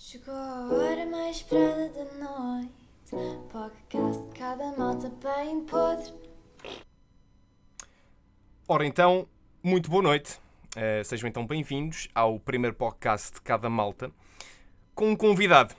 Chegou a hora mais esperada da noite. Podcast de cada malta bem podre. Ora então, muito boa noite. Eh, sejam então bem-vindos ao primeiro podcast de cada malta com um convidado.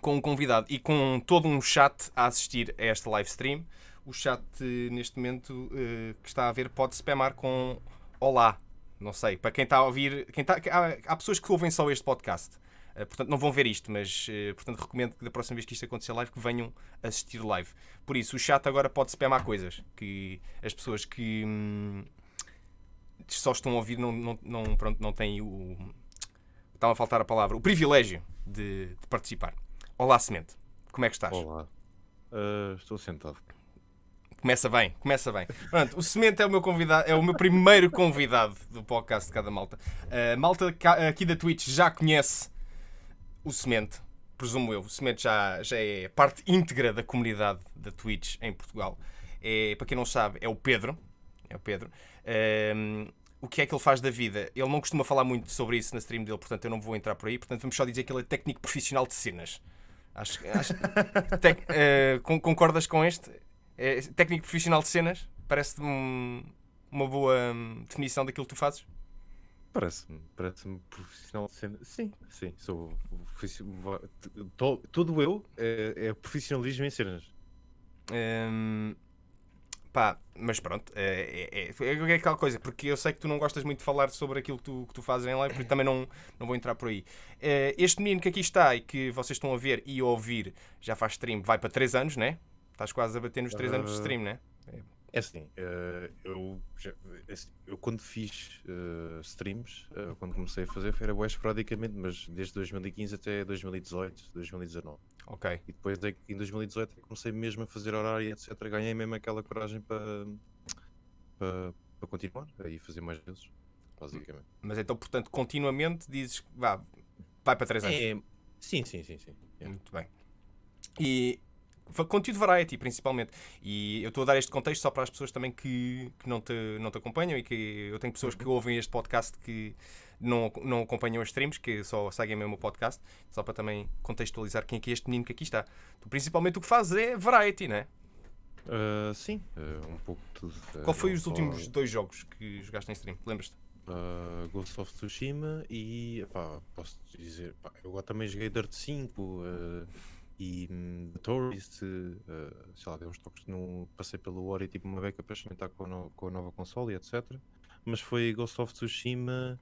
Com um convidado e com todo um chat a assistir a esta live stream. O chat, eh, neste momento, eh, que está a ver, pode spamar com Olá. Não sei, para quem está a ouvir. Quem está, há, há pessoas que ouvem só este podcast. Eh, portanto, não vão ver isto, mas eh, portanto, recomendo que da próxima vez que isto acontecer live, que venham assistir live. Por isso, o chat agora pode spamar coisas que as pessoas que hum, só estão a ouvir não, não, não, pronto, não têm o. Estava a faltar a palavra, o privilégio de, de participar. Olá, Semente. Como é que estás? Olá. Uh, estou sentado. Começa bem, começa bem. Pronto, o Semente é o meu convidado, é o meu primeiro convidado do podcast de cada malta. A malta aqui da Twitch já conhece o Semente, presumo eu. O Semente já, já é parte íntegra da comunidade da Twitch em Portugal. É, para quem não sabe, é o Pedro. É o Pedro. Ahm, o que é que ele faz da vida? Ele não costuma falar muito sobre isso na stream dele, portanto eu não vou entrar por aí. Portanto, vamos só dizer que ele é técnico profissional de cenas. Acho, acho Tec- con- concordas com este? É técnico profissional de cenas? Parece-te um- uma boa hum, definição daquilo que tu fazes? Parece-me, parece-me profissional de cena. Sim, sim, sou profici- va- t- to- Tudo eu é, é profissionalismo em cenas. Hum, pá, mas pronto, é, é, é, é aquela coisa, porque eu sei que tu não gostas muito de falar sobre aquilo que tu, que tu fazes em live, porque também não, não vou entrar por aí. Eh, este menino que aqui está e que vocês estão a ver e a ouvir já faz stream, vai para 3 anos, né? Estás quase a bater nos 3 anos de stream, né? É assim, eh, eu, é assim, eu quando fiz eh, streams, eh, quando comecei a fazer, era bué esporadicamente, mas desde 2015 até 2018, 2019. Ok. E depois é em 2018 é comecei mesmo a fazer horário, etc. Ganhei mesmo aquela coragem para, para, para continuar e fazer mais vezes, basicamente. Mas então, portanto, continuamente dizes que vá, vai para 3 anos. É, sim, sim, sim, sim. É. Muito bem. E conteúdo variety, principalmente. E eu estou a dar este contexto só para as pessoas também que, que não, te, não te acompanham e que eu tenho pessoas que ouvem este podcast que não, não acompanham os streams, que só seguem mesmo o podcast, só para também contextualizar quem é que é este menino que aqui está. Tu, principalmente o que fazes é variety, né? Ah, sim, ah, um pouco de tudo. Ah, Qual foi não os últimos dois jogos que jogaste em stream? Lembras-te? ah, Ghost of Tsushima e epá, posso dizer, pá, eu agora também joguei Dirt 5 ah, e hum, The Tourist, ah, sei lá, dei uns toques. Passei pelo Ori tipo uma beca para experimentar com a, no- com a nova console e etc. Mas foi Ghost of Tsushima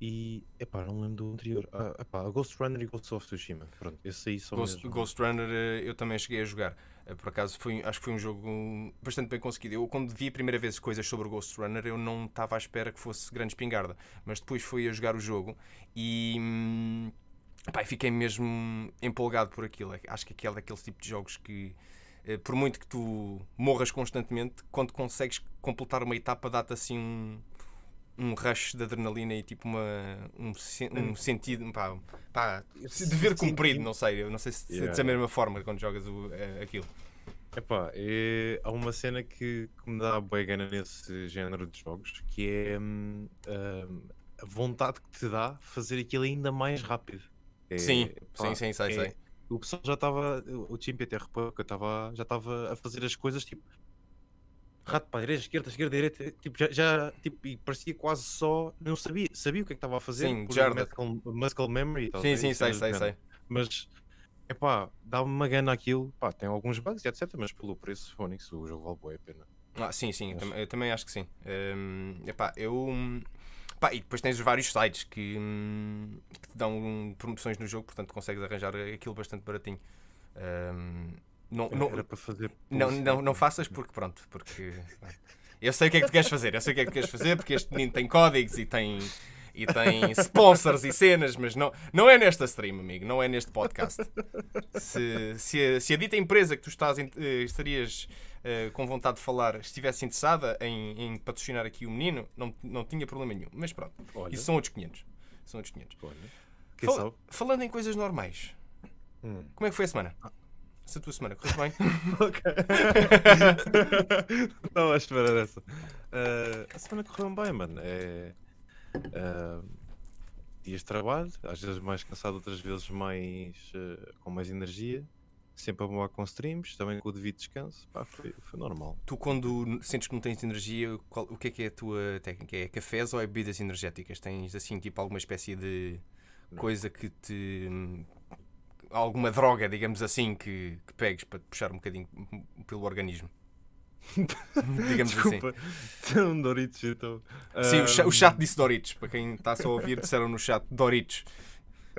e epá, não lembro do anterior. Ah, epá, Ghost Runner e Ghost of Tsushima. Pronto, esse aí só Ghost, mesmo. Ghost Runner eh, eu também cheguei a jogar. Eh, Por acaso foi, acho que foi um jogo hum, bastante bem conseguido. Eu quando vi a primeira vez coisas sobre o Ghost Runner eu não estava à espera que fosse grande espingarda. Mas depois fui a jogar o jogo e hum, pá, fiquei mesmo empolgado por aquilo. Acho que aquele é daqueles tipos de jogos que eh, por muito que tu morras constantemente, quando consegues completar uma etapa dá-te assim um, um rush de adrenalina e tipo uma, um, sen- um sentido pá, pá, de dever cumprido, não sei, eu não sei se Yeah, é da mesma forma quando jogas o, eh, aquilo. Epá, é, há uma cena que, que me dá boa gana nesse género de jogos que é hum, hum, a vontade que te dá fazer aquilo ainda mais rápido. É, Sim, pá, sim, sim, sei, é- sei. O pessoal já estava, o Chimp até eu estava, já estava a fazer as coisas tipo rato para a direita, esquerda, esquerda, direita, tipo, já, já tipo, e parecia quase só, não sabia, sabia o que é que estava a fazer, Sim, por muscle, muscle memory, a Sim, sim, sei, sei, sei. Mas, epá, dá-me uma gana aquilo. Pá, tem alguns bugs e etc. Mas pelo preço, Phonics, o jogo vale bué a pena. Ah, sim, sim, eu, tam- eu também acho que sim. Hum, epá, eu. Pá, e depois tens os vários sites que, hum, que te dão hum, promoções no jogo, portanto consegues arranjar aquilo bastante baratinho. Hum, não, não, Era para fazer. não, não, não faças porque pronto, porque eu sei o que é que tu queres fazer, eu sei o que é que tu queres fazer, porque este menino tem códigos e tem, e tem sponsors e cenas, mas não, não é nesta stream, amigo, não é neste podcast. Se, se, a, se a dita empresa que tu estás, eh, estarias eh, com vontade de falar estivesse interessada em, em patrocinar aqui o menino, não, não tinha problema nenhum. Mas pronto, Olha, isso são outros 500. São outros 500. olha. Quem Fala- sabe? falando em coisas normais, Hum. como é que foi a semana? Essa tua semana, correu bem? Ok. Não, à espera dessa. Ah, a semana correu bem, mano. É, ah, dias de trabalho, às vezes mais cansado, outras vezes mais eh, com mais energia, sempre a bombar com streams, também com o devido descanso, pá, foi, foi normal. Tu, quando sentes que não tens energia, qual- o que é que é a tua técnica? É cafés ou é bebidas energéticas? Tens assim, tipo, alguma espécie de coisa que te. alguma droga, digamos assim, que, que pegues para te puxar um bocadinho pelo organismo? digamos assim. Desculpa, tão Doritos então. Sim, o, cha- o chat disse Doritos. Para quem está só a ouvir, disseram no chat Doritos.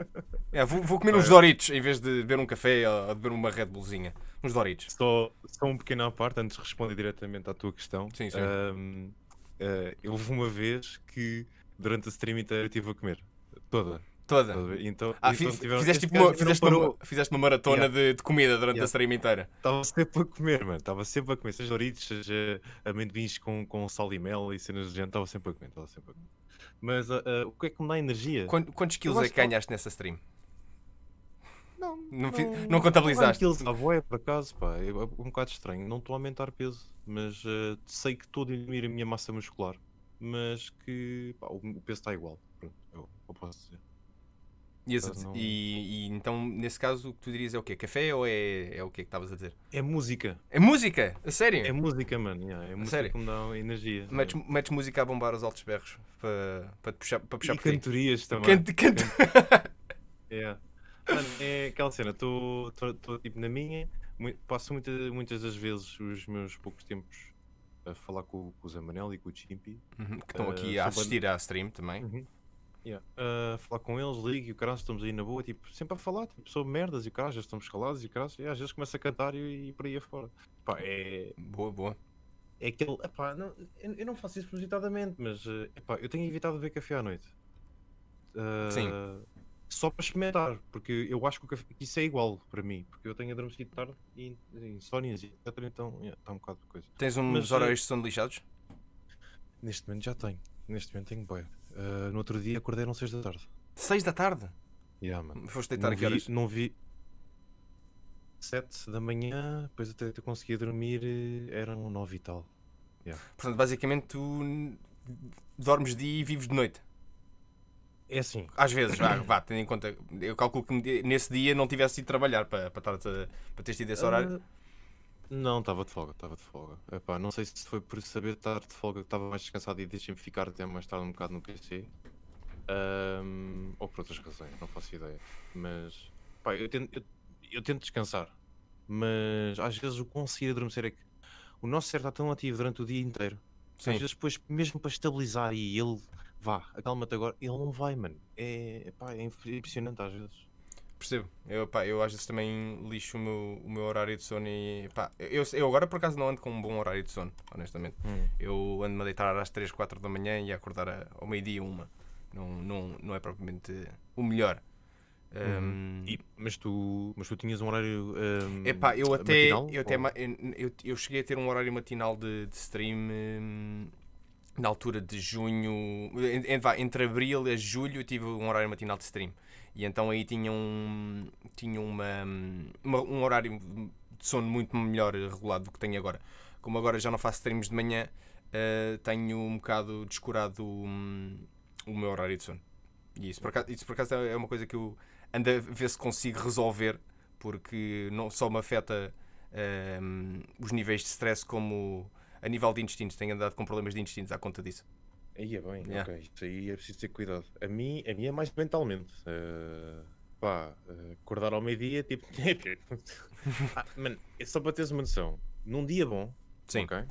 É, vou, vou comer uns Doritos em vez de beber um café ou de beber uma Red Bullzinha. Uns Doritos. Só, só um pequeno à parte, antes de responder diretamente à tua questão. Sim, sim. Ahm, eh, eu houve uma vez que durante a stream inteira estive a comer. Toda. Toda. Estás a ver? Então, Ah, então tiveram- fizeste, este tipo uma, fizeste, uma, fizeste uma maratona Yeah. de, de comida durante Yeah. a stream inteira. Estava sempre a comer, mano. Estava sempre a comer. Seja Doritos, seja amendoins com, com sal e mel e cenas do género. Estava sempre a comer. Estava sempre a comer. Mas ah, ah, o que é que me dá energia? Quan- Quantos quilos é que que- ganhaste nessa stream? Não, Não fi- não contabilizaste? Não aquilo, boé, por acaso, pá. É um bocado estranho. Não estou a aumentar peso, mas ah, sei que estou a diminuir a minha massa muscular. Mas que pá, o o peso está igual. Pronto, eu, eu posso dizer. E, não- e- e então, nesse caso, o que tu dirias é o quê? Café ou é, é o que é que estavas a dizer? É música. É música! A sério? É música, mano. yeah, é música sério? que me dá energia. Metes, metes música a bombar os altos berros para, para puxar, para puxar e por ti. cantorias também. Cante. Yeah. Mano, é aquela cena, estou tipo na minha, passo muita, muitas das vezes os meus poucos tempos a falar com, com o Zé Manel e com o Chimpy. Uhum, que estão Uh, aqui a assistir à stream também. Uhum. Yeah. A falar com eles, ligo e o caralho, estamos aí na boa, tipo, sempre a falar tipo, sobre merdas e o caralho, já estamos calados e o caralho, e às vezes começa a cantar e, e por aí afora. Pá, é, Boa, boa. é aquele. Epá, não, eu, eu não faço isso propositadamente, mas eh, epá, eu tenho evitado beber café à noite. Ah, Sim. Só para experimentar, porque eu acho que, o café, que isso é igual para mim, porque eu tenho adormecido tarde e insónias e etc. Então está um bocado de coisa. Tens uns Mas, uh, horários de sono lixados? Neste momento já tenho. Neste momento tenho boia. No outro dia acordei eram 6 da tarde. 6 da tarde? Yeah, mano. Foste deitar Não que horas? vi, não vi. 7 da manhã, depois até eu conseguia dormir, eram 9 e tal. Portanto, basicamente tu dormes de dia e vives de noite. É assim, Às vezes, vá, vá, tendo em conta. Eu calculo que nesse dia não tivesse ido trabalhar para, para, estar para teres tido esse horário. Ah, Não, estava de folga, estava de folga. Epá, não sei se foi por saber estar de folga que estava mais descansado e deixei-me ficar até mais tarde um bocado no PC. Ahm, ou por outras razões, não faço ideia. Mas pá, eu, tento, eu, eu tento descansar. Mas às vezes o conseguir adormecer é que o nosso cérebro está tão ativo durante o dia inteiro. Sim. Às vezes depois, mesmo para estabilizar e ele vá, acalma-te agora, ele não vai, mano. É, epá, é impressionante às vezes. Percebo. Eu, pá, eu às vezes também lixo o meu, o meu horário de sono e pá, eu, eu agora por acaso não ando com um bom horário de sono, honestamente. Eu ando-me a deitar às 3, 4 da manhã e a acordar a- ao meio-dia, uma. Não, não, não é propriamente o melhor. Um, E- mas, tu, mas tu tinhas um horário. ahm, Epá, eu até, matinal, eu, até ou- eu, eu- cheguei a ter um horário matinal de, de stream hum, na altura de junho, entre abril e julho eu tive um horário matinal de stream. E então aí tinha um, tinha uma, uma- um horário de sono muito melhor regulado do que tenho agora. Como agora já não faço streams de manhã, eh, tenho um bocado descurado hum, o meu horário de sono. E isso por, acaso, isso por acaso é uma coisa que eu ando a ver se consigo resolver, porque não só me afeta hum, os níveis de stress, como a nível de intestinos. Tenho andado com problemas de intestinos à conta disso. Aí é bem, Yeah. ok. Isso aí é preciso ter cuidado. A mim, a mim é mais mentalmente. eh, pá, eh, acordar ao meio-dia, tipo. ah, mano, é só para teres uma noção. Num dia bom, Sim. ok?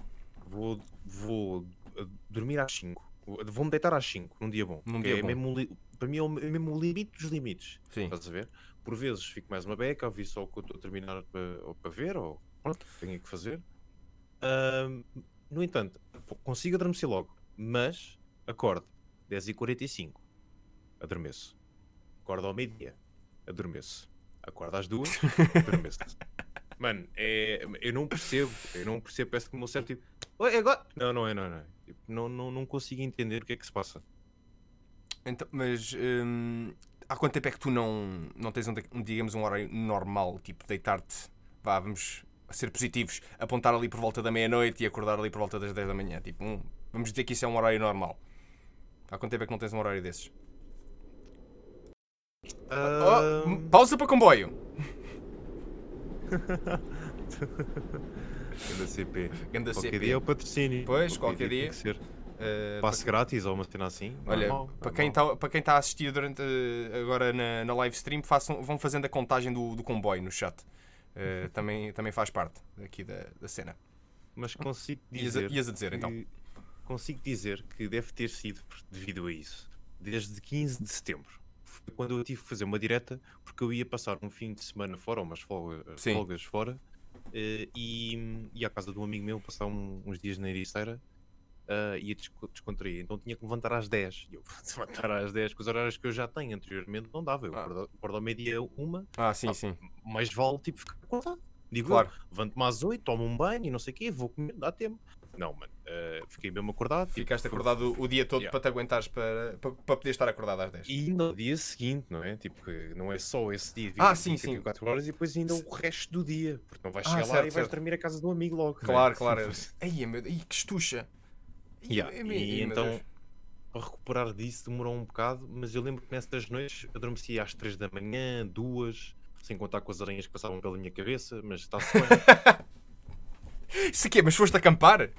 Vou, vou eh, dormir às 5. Vou-me deitar às 5 num dia bom. Num dia é bom. Mesmo, para mim é o é mesmo o limite dos limites. Sim. Estás a ver? Por vezes fico mais uma beca, ouvir só o que eu estou a terminar para, para ver, ou pronto, tenho que fazer. Ahm, no entanto, consigo adormecer logo, mas acordo 10h45, adormeço. Acordo ao meio-dia, adormeço. Acordo às duas, adormeço. Mano, é, eu não percebo, eu não percebo, parece que o meu cérebro tipo, "Oi, agora? Não, não é, não é. Não, é. Tipo, não, não, não consigo entender o que é que se passa. Então, mas hum, há quanto tempo é que tu não, não tens um, um, digamos, um horário normal? Tipo, deitar-te, vá, vamos ser positivos, apontar ali por volta da meia-noite e acordar ali por volta das 10 da manhã. Tipo, um- vamos dizer que isso é um horário normal. Há quanto tempo é que não tens um horário desses? Ah, Oh, pausa para comboio. Ganda CP. Ganda Qualquer CP. dia é o patrocínio. Pois, qualquer tem dia. ser. Uh, Passe grátis ou uma cena assim. Olha, normal, para quem está para quem tá a assistir durante eh, agora na, na live stream, façam, vão fazendo a contagem do, do comboio no chat. Eh, também, também faz parte aqui da, da cena. Mas consigo Ias a- dizer. ias a dizer, então. Consigo dizer que deve ter sido devido a isso. Desde 15 de setembro. Foi quando eu tive que fazer uma direta, porque eu ia passar um fim de semana fora, umas folga- folgas fora, eh, e ia à casa de um amigo meu passar um- uns dias na Ericeira. Uh, ia desco- descontrair, então tinha que me levantar às 10. E eu levantar às 10 com os horários que eu já tenho anteriormente não dava. Eu Ah. acordo acordo ao meio-dia uma, Ah, sim, Ah, sim. mais vale tipo ficar acordado. Digo Claro. levanto-me às 8, tomo um banho e não sei o quê, vou comer, dá tempo. Não, mano, eh, fiquei mesmo acordado. tipo, Ficaste foi- acordado o dia todo Yeah. para te aguentares para, para, para poder estar acordado às 10. E no dia seguinte, não é? Tipo, que não é só esse dia, Ah, sim, sim. 24 horas e depois ainda o resto do dia. Porque não vais Ah, chegar lá certo, e vais certo. dormir a casa do amigo logo. é? Claro, claro. Ai, meu, ai, que estuxa. Ai, Yeah, E meu então, Deus. para recuperar disso demorou um bocado, mas eu lembro que nessas noites adormeci às 3 da manhã, duas, sem contar com as aranhas que passavam pela minha cabeça, mas está-se bem. Isso aqui é, mas foste acampar?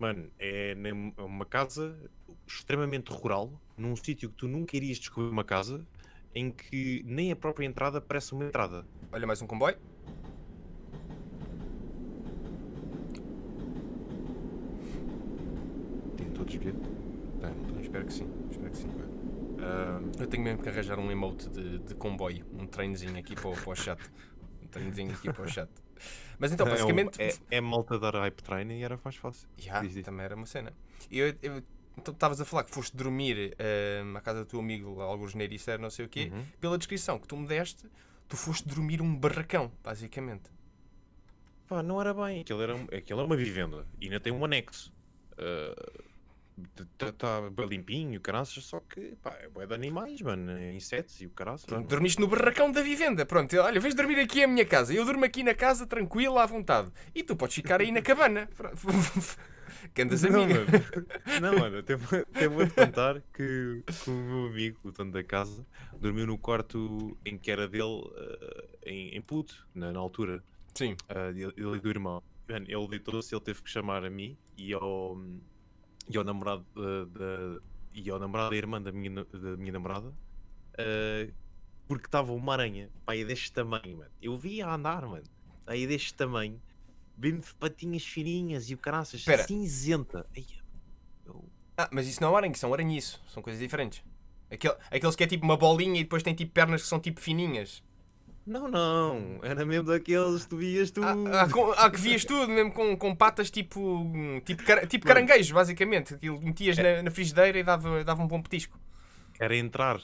Mano, é uma casa extremamente rural, num sítio que tu nunca irias descobrir uma casa, em que nem a própria entrada parece uma entrada. Olha, mais um comboio. Tem todos bilhete? Tem, não tem? Espero que sim. Espero que sim. Ah, Eu tenho mesmo que arranjar um emote de, de comboio, um treinozinho aqui para, o- para o chat. Um treinozinho aqui para o chat. Mas então, é um- basicamente. É, é malta dar hype train e era mais fácil. Ya, Diz, diz. também era uma cena. E eu, eu- então estavas a falar que foste dormir ahm, à casa do teu amigo, alguns neiriceiro, não sei o quê. Uhum. Pela descrição que tu me deste, tu foste dormir um barracão, basicamente. Pá, não era bem. Aquilo, era, aquilo é uma vivenda e ainda tem um anexo. Está bem limpinho, caraças, só que pá, é de animais, mano. é Insetos e o caraças. Pronto, dormiste no barracão da vivenda. Pronto, olha, vens dormir aqui à minha casa. Eu durmo aqui na casa, tranquilo, à vontade. E tu podes ficar aí na cabana. Que andas a Não, mim. mano. Não, mano, até, até vou-te contar que, que o meu amigo, o dono da casa, dormiu no quarto em que era dele, eh, em, em puto, na, na altura, Sim. dele ele e do irmão. Mano, ele deitou-se, ele teve que chamar a mim e ao, e ao namorado da, da- e ao namorado da irmã da minha, da minha namorada, eh, porque estava uma aranha, pá, aí deste tamanho, mano. Eu vi a andar, mano, aí deste tamanho, bem de patinhas fininhas e o caraças, Espera. cinzenta. Ai, eu- Ah, mas isso não é aranha, são aranhiço. São coisas diferentes. Aquele, aqueles que é tipo uma bolinha e depois tem tipo pernas que são tipo fininhas. Não, não, era mesmo daqueles que tu vias tu. Há, há com- há que vias tudo, mesmo com, com patas tipo, tipo, cara- tipo caranguejo, basicamente. Aquilo metias na, na frigideira e dava, dava um bom petisco. Era entrar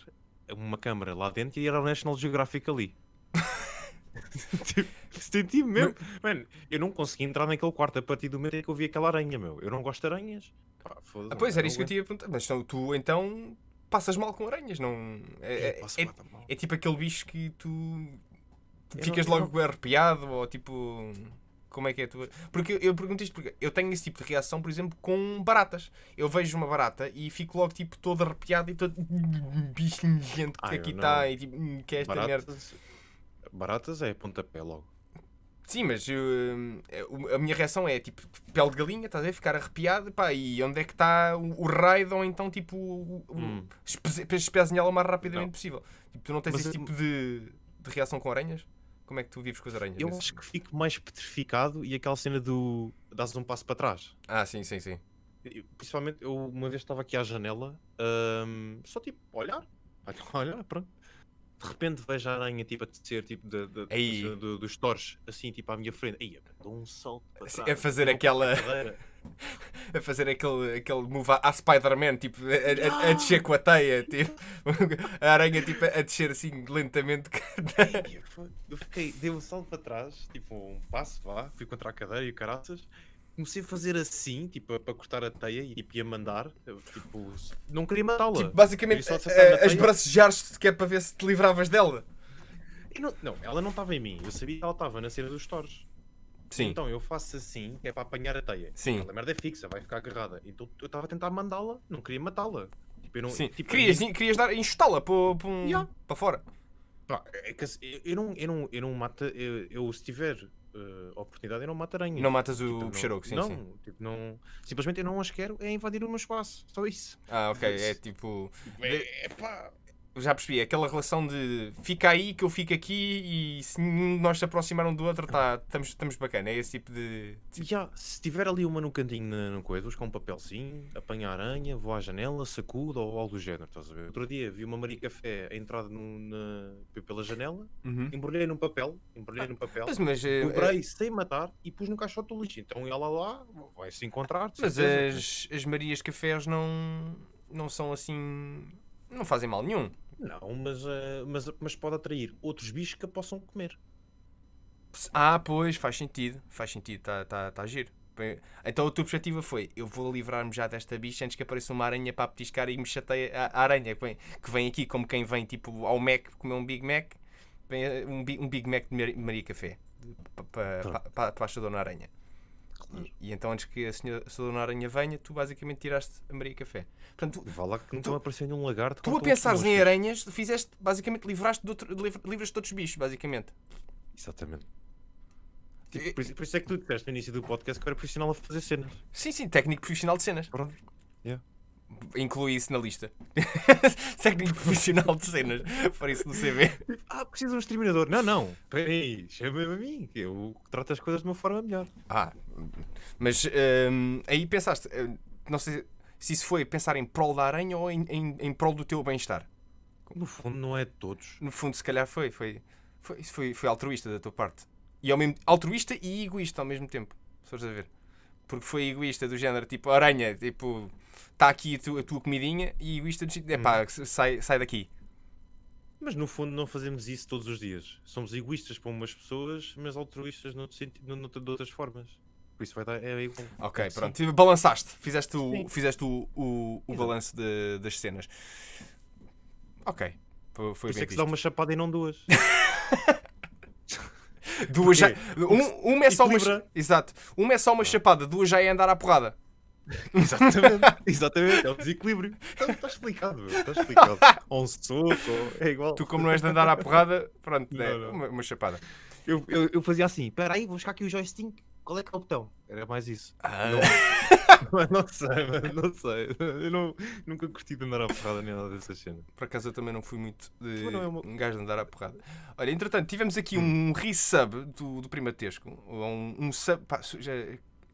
uma câmara lá dentro e era o National Geographic ali. tipo, senti mesmo. Mano, eu não consegui entrar naquele quarto a partir do momento em que eu vi aquela aranha, meu. Eu não gosto de aranhas. Pá, Ah, pois, era isso que eu ia perguntar. Mas então, tu então passas mal com aranhas, não. É, é- é- é tipo aquele bicho que tu ficas não- logo arrepiado ou tipo. Como é que é a tua. Porque eu, eu pergunto isto porque eu tenho esse tipo de reação, por exemplo, com baratas. Eu vejo uma barata e fico logo tipo todo arrepiado e todo. bicho nojento que aqui não. está e tipo. "Hum, Que é esta merda. Baratas, baratas é pontapé logo. Sim, mas hum, é, a minha reação é tipo pele de galinha, estás a ver? Ficar arrepiado, pá, e onde é que está o, o raid ou então tipo o, Hum. espe- espezinhá-lo o mais rapidamente Não. possível. Tipo, tu não tens Mas esse eu- tipo de, de reação com aranhas? Como é que tu vives com as aranhas? Eu acho que fico mais petrificado e aquela cena do. dás um passo para trás. Ah, sim, sim, sim. Eu- Principalmente, eu uma vez estava aqui à janela, hum, só tipo, olhar, olhar, pronto. De repente vejo a aranha tipo a descer tipo, da- Ei. do- do- dos torres, assim, tipo à minha frente. Aí, dou um salto para Assim, trás. a fazer aquela- a fazer aquele, aquele move à- Spider-Man, tipo, a, a- a descer com a teia, tipo, a aranha tipo, a descer assim lentamente. Eu fiquei, dei um salto para trás, tipo um passo, vá, fui contra a cadeira e o caraças. Comecei a fazer assim, tipo, para cortar a teia e tipo, ia mandar, eu, tipo, não queria matá-la. tipo, basicamente, Queria só acertar na a, a teia. esbracejar-se que é para ver se te livravas dela. Não, não, ela não estava em mim, eu sabia que ela estava na cena dos torres. Sim. Então eu faço assim, que é para apanhar a teia. Sim. Aquela merda é fixa, vai ficar agarrada. Então eu estava a tentar mandá-la, não queria matá-la. Tipo, não, Sim. tipo, querias, ninguém- querias dar, enxutá-la para, para, um- Yeah. para fora. Pá, é que assim, eu, eu não, eu, não, eu não mato. Eu, eu, se tiver eh, oportunidade, eu não mato aranhas. Não matas Tipo, o não- peixaroco, sim, não, sim. Tipo, não, simplesmente eu não as quero, é invadir o meu espaço. Só isso. Ah, ok. É tipo. É, é pá. Já percebi, aquela relação de fica aí que eu fico aqui e se nós se aproximar um do outro, tá, estamos, estamos bacana. É esse tipo de. Se tiver ali uma no cantinho na, no coisa, com um papelzinho, apanha a aranha, vou à janela, sacudo ou algo do género, estás a ver? Outro dia vi uma Maria Café a entrar no, na, pela janela, embrulhei num papel, embrulhei num papel, Mas, mas, eh, dobrei sem matar e pus no caixote do lixo. Então ela lá vai se encontrar. mas as, as Marias Cafés não, não são assim. não fazem mal nenhum. Não, mas, eh, mas, mas pode atrair outros bichos que a possam comer. Ah, pois, faz sentido. Faz sentido, está tá, tá giro. Então a tua perspectiva foi: eu vou livrar-me já desta bicha antes que apareça uma aranha para petiscar e me chateia a, a aranha que vem, que vem aqui como quem vem tipo ao Mac comer um Big Mac, eh, um, um Big Mac de Mar- Maria Café para Pronto. a sua Dona Aranha. Claro. E, e então antes que a, senhora, a Dona Aranha venha, tu basicamente tiraste a Maria Café. Portanto, tu, Vá lá que não estão a aparecer nenhum lagarto. tu a pensares em aranhas, fizeste basicamente livraste de outro, livra- livras de outros bichos, basicamente. Exatamente. Tipo, por, isso, por isso é que tu disseste no início do podcast que eu era profissional a fazer cenas. Sim, sim, técnico profissional de cenas. Pronto. Inclui isso na lista. Técnico profissional de cenas. Para isso no CV. Ah, precisa de um exterminador. Não, não. Peraí, chama-me a mim, que eu trato as coisas de uma forma melhor. Ah, mas hum, aí pensaste, hum, não sei se isso foi pensar em prol da aranha ou em, em, em prol do teu bem-estar. No fundo, não é de todos. No fundo, se calhar foi. Foi, foi, isso foi, foi altruísta da tua parte. E ao mesmo, altruísta e egoísta ao mesmo tempo. Se fores a ver. Porque foi egoísta do género tipo aranha, tipo, está aqui a tua, a tua comidinha, e egoísta do género, epá, sai, sai daqui. Mas no fundo, não fazemos isso todos os dias. Somos egoístas para umas pessoas, mas altruístas noutro sentido, noutro- de outras formas. Por isso vai dar. É igual. Ok, Sim. pronto. Balançaste. Fizeste o, Sim. fizeste o, o, o balanço de- das cenas. Ok. Foi, Por isso bem é que se dá uma chapada e não duas. Duas já... Um, uma é só uma... Exato. Uma é só uma chapada, duas já é andar à porrada. Exatamente. Exatamente. É o desequilíbrio. Então, está explicado. Está explicado. Ou um soco, é igual. Tu, como não és de andar à porrada, pronto, Não, é não. Uma, uma chapada. Eu, eu, eu fazia assim, espera aí, vou buscar aqui o joystick, qual é que é o botão? Era mais isso. Ah. Mas não sei, mano, não sei. Eu não, nunca curti de andar à porrada nem nada dessas cenas. Por acaso eu também não fui muito de Mas é uma- um gajo de andar à porrada. Olha, entretanto, tivemos aqui um resub do, do Primatesco. Um, um sub. Pá, já,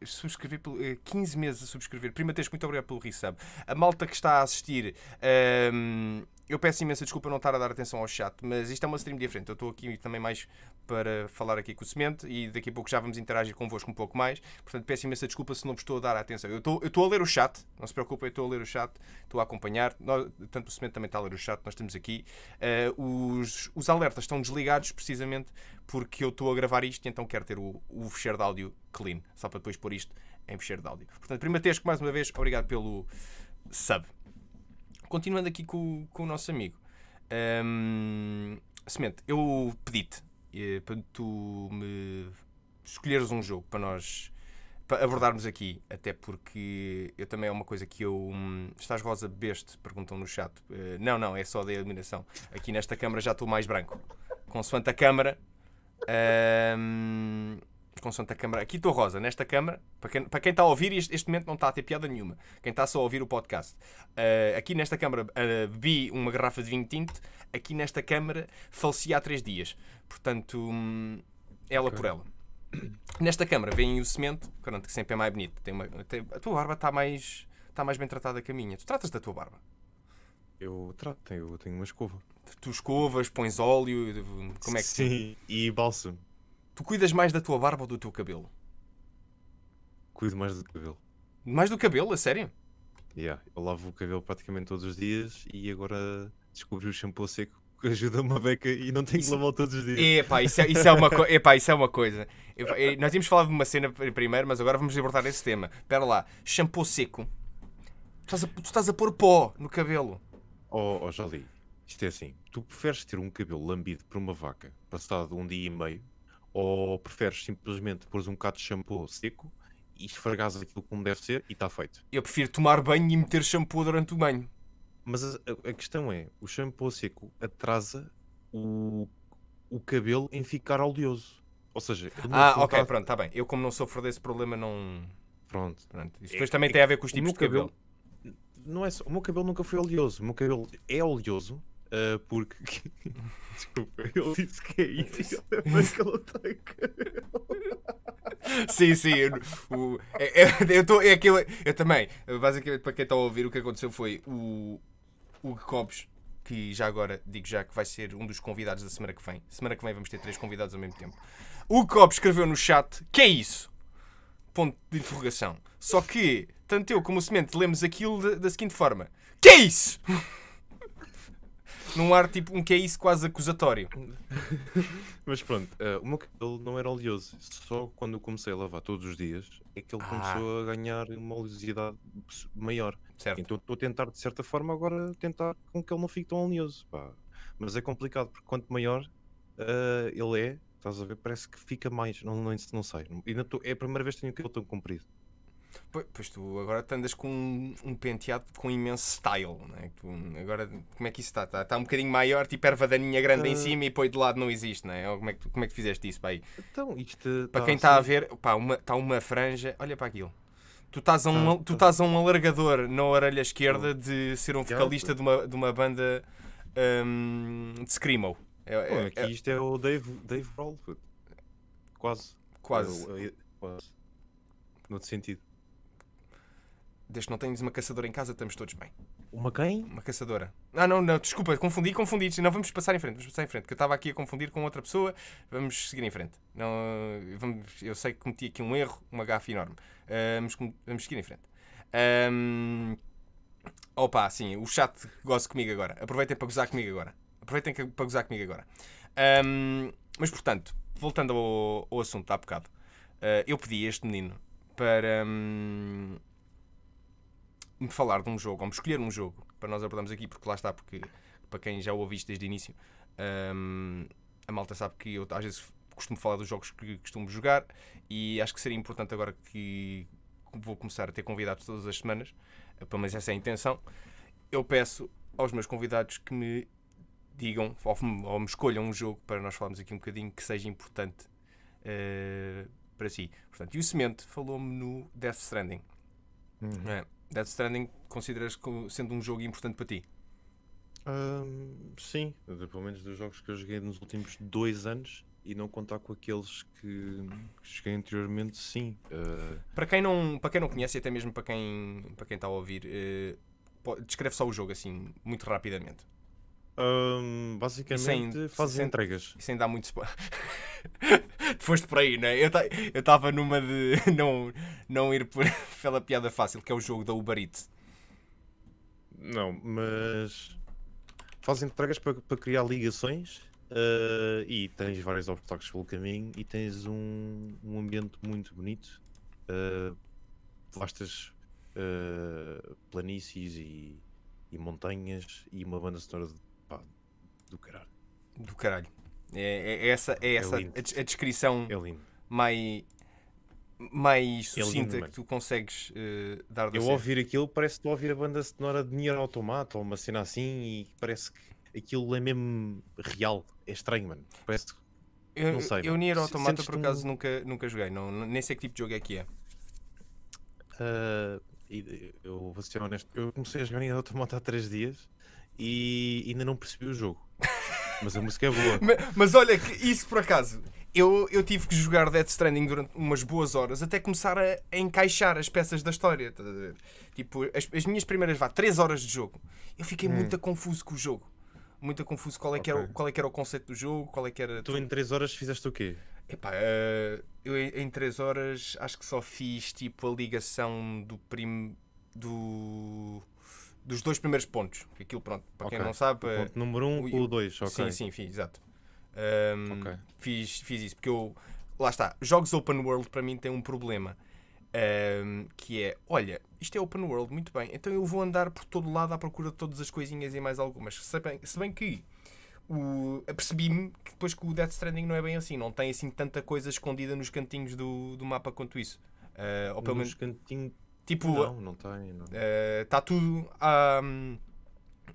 subscrevi pelo, eh, 15 meses a subscrever. Primatesco, muito obrigado pelo resub. A malta que está a assistir. ehm, eu peço imensa desculpa não estar a dar atenção ao chat, mas isto é uma stream diferente. Eu estou aqui também mais para falar aqui com o Semente e daqui a pouco já vamos interagir convosco um pouco mais. Portanto, peço imensa desculpa se não vos estou a dar atenção. Eu estou, eu estou a ler o chat, não se preocupem, estou a ler o chat, estou a acompanhar. Nós, tanto o Semente também está a ler o chat, nós estamos aqui. Eh, os, os alertas estão desligados precisamente porque eu estou a gravar isto e então quero ter o, o fecheiro de áudio clean, só para depois pôr isto em fecheiro de áudio. Portanto, Primatesco, mais uma vez, obrigado pelo sub. Continuando aqui com, com o nosso amigo. Hum, Semente, eu pedi-te eh, para tu me escolheres um jogo para nós para abordarmos aqui, até porque eu também é uma coisa que eu. hum, estás rosa beste? Perguntam no chat. Eh, não, não, é só da iluminação. Aqui nesta câmara já estou mais branco. Consoante a câmara. hum, consoante a câmara. Aqui estou rosa, nesta câmara. Para quem, para quem está a ouvir, este, este momento não está a ter piada nenhuma. Quem está só a ouvir o podcast. Uh, aqui nesta câmara uh, bebi uma garrafa de vinho tinto. Aqui nesta câmara faleci há três dias. Portanto, hum, ela Ok. por ela. Nesta câmara vem o semente, pronto, que sempre é mais bonito. Tem uma- tem- a tua barba está mais, está mais bem tratada que a minha. Tu tratas da tua barba? Eu trato, eu tenho uma escova. Tu escovas, pões óleo, como é que Sim, e bálsamo. Tu cuidas mais da tua barba ou do teu cabelo? Cuido mais do cabelo. Mais do cabelo, a sério? Yeah, eu lavo o cabelo praticamente todos os dias e agora descobri o shampoo seco que ajuda uma beca e não tenho que Isso- lavá-lo todos os dias. Epá, isso é, isso é uma, co epá, isso é uma coisa. Epá, nós tínhamos falado de uma cena pr- primeiro, mas agora vamos abordar esse tema. Espera lá, shampoo seco. Tu estás, a, tu estás a pôr pó no cabelo. Oh, oh Jolie, isto é assim: tu preferes ter um cabelo lambido por uma vaca passado um dia e meio ou preferes simplesmente pôres um bocado de shampoo seco e esfregares aquilo como deve ser e está feito? Eu prefiro tomar banho e meter shampoo durante o banho. Mas a, a- questão é, o shampoo seco atrasa o, o cabelo em ficar oleoso. Ou seja, Ah, ok, tá- pronto, está bem. Eu, como não sofro desse problema, não. Pronto. Pronto. Isso É- depois também é tem a ver com os tipos de cabelo. Não é só, o meu cabelo nunca foi oleoso. O meu cabelo é oleoso ah, porque. Desculpa, ele disse que é isso. Mas que ele cabelo. Sim, sim. Eu, o- é, é, eu, tô, é que eu, também. Basicamente, para quem está a ouvir, o que aconteceu foi o o Cobes, que já agora digo já que vai ser um dos convidados da semana que vem. Semana que vem vamos ter três convidados ao mesmo tempo. O Cobes escreveu no chat: Que é isso? Ponto de interrogação. Só que, tanto eu como o Semente lemos aquilo da, da seguinte forma: Que é isso? Num ar tipo um que é isso quase acusatório. Mas pronto, ah, o meu cabelo não era oleoso. Só quando eu comecei a lavar todos os dias é que ele Ah. começou a ganhar uma oleosidade maior. Certo? Então estou a tentar, de certa forma, agora tentar com que ele não fique tão oleoso. pá. Mas é complicado, porque quanto maior ah, ele é, estás a ver, parece que fica mais. Não, não, não sei. Ainda tô- é a primeira vez que tenho o cabelo tão comprido. Pois, tu agora andas com um, um penteado com imenso style, não é? Tu, agora, como é que isso está? Está, está um bocadinho maior, tipo erva daninha grande em Ah. cima e depois de lado não existe, não é? Ou como é que, como é que fizeste isso, pá, aí? Então, isto Para tá quem está a assim- ver, pá, uma, está uma franja, olha para aquilo. Tu estás, a um, Tá, tu tá. estás a um alargador na orelha esquerda de ser um Já, vocalista de uma, de uma banda hum, de Screamo. É, é- aqui é- isto é o Dave, Dave puto. Quase. quase. É o- é- quase. Noutro sentido. Desde que não tenhas uma caçadora em casa, estamos todos bem. Uma quem? Uma caçadora. Ah, não, não, desculpa, confundi, confundi. Não, vamos passar em frente, vamos passar em frente, que eu estava aqui a confundir com outra pessoa. Vamos seguir em frente. Não, vamos, eu sei que cometi aqui um erro, uma gafe enorme. Ah, vamos, vamos seguir em frente. Ahm, opa, sim, o chat goza comigo agora. Aproveitem para gozar comigo agora. Aproveitem para gozar comigo agora. Ahm, mas, portanto, voltando ao, ao assunto há bocado, ah, eu pedi a este menino para. hum, me falar de um jogo, ou me escolher um jogo para nós abordarmos aqui, porque lá está, porque para quem já o ouviste desde o início, hum, a malta sabe que eu às vezes costumo falar dos jogos que costumo jogar e acho que seria importante agora que vou começar a ter convidados todas as semanas, eh, pelo menos essa é a intenção, eu peço aos meus convidados que me digam ou me, ou me escolham um jogo para nós falarmos aqui um bocadinho que seja importante eh, para si. Portanto, e o Semente falou-me no Death Stranding. Uhum. É. Death Stranding consideras como sendo um jogo importante para ti? Ahm, sim, pelo menos dos jogos que eu joguei nos últimos dois anos e não contar com aqueles que, que joguei anteriormente, sim. Ah, Para quem não, para quem não conhece e até mesmo para quem, para quem está a ouvir, po- descreve só o jogo assim, muito rapidamente. Ahm, basicamente, sem- fazes sem- entregas. E sem dar muito spoiler. Foste por aí, né? Eu ta- eu estava numa de não, não ir por, pela piada fácil, que é o jogo da Uber Eats. Não, mas fazes entregas para, para criar ligações ah, e tens vários obstáculos pelo caminho e tens um, um ambiente muito bonito, ah, vastas ah, planícies e, e montanhas e uma banda sonora de, do caralho. Do caralho. É, é essa, é essa lindo. a, a descrição É lindo. mais, mais sucinta mano. que tu consegues eh, dar da Eu ouvir aquilo parece que estou a ouvir a banda sonora de Nier Automata ou uma cena assim e parece que aquilo é mesmo real. É estranho, mano. Parece que Eu, Não sei, eu mano. Nier Automata por acaso um- nunca, nunca joguei, não, nem sei que tipo de jogo é que é. E eu vou ser honesto, eu comecei a jogar em Automata há 3 dias e ainda não percebi o jogo. Mas a música é boa. Ma- Mas, olha, que isso por acaso, eu, eu tive que jogar Death Stranding durante umas boas horas até começar a, a encaixar as peças da história. Tipo, as, as minhas primeiras vá, 3 horas de jogo, eu fiquei muito confuso com o jogo. Muito confuso qual é, que era, qual é que era o conceito do jogo, qual é que era. Tu em 3 horas fizeste o quê? Epá, eh, eu em- em 3 horas acho que só fiz tipo a ligação do prim... do dos dois primeiros pontos. Aquilo, pronto, para quem Ok. não sabe. O eh, ponto número 1 um o- com o 2, ok. Sim, sim, fiz, exato. Ahm, Ok. fiz, fiz isso, porque eu. Lá está, jogos open world para mim têm um problema. ahm, que é, olha, isto é open world, muito bem, então eu vou andar por todo lado à procura de todas as coisinhas e mais algumas. Se bem, se bem que o, apercebi-me que depois que o Death Stranding não é bem assim, não tem assim tanta coisa escondida nos cantinhos do, do mapa quanto isso. Ah, ou pelo menos, Nos cantinhos. Tipo, Não, não tem. Está tudo à,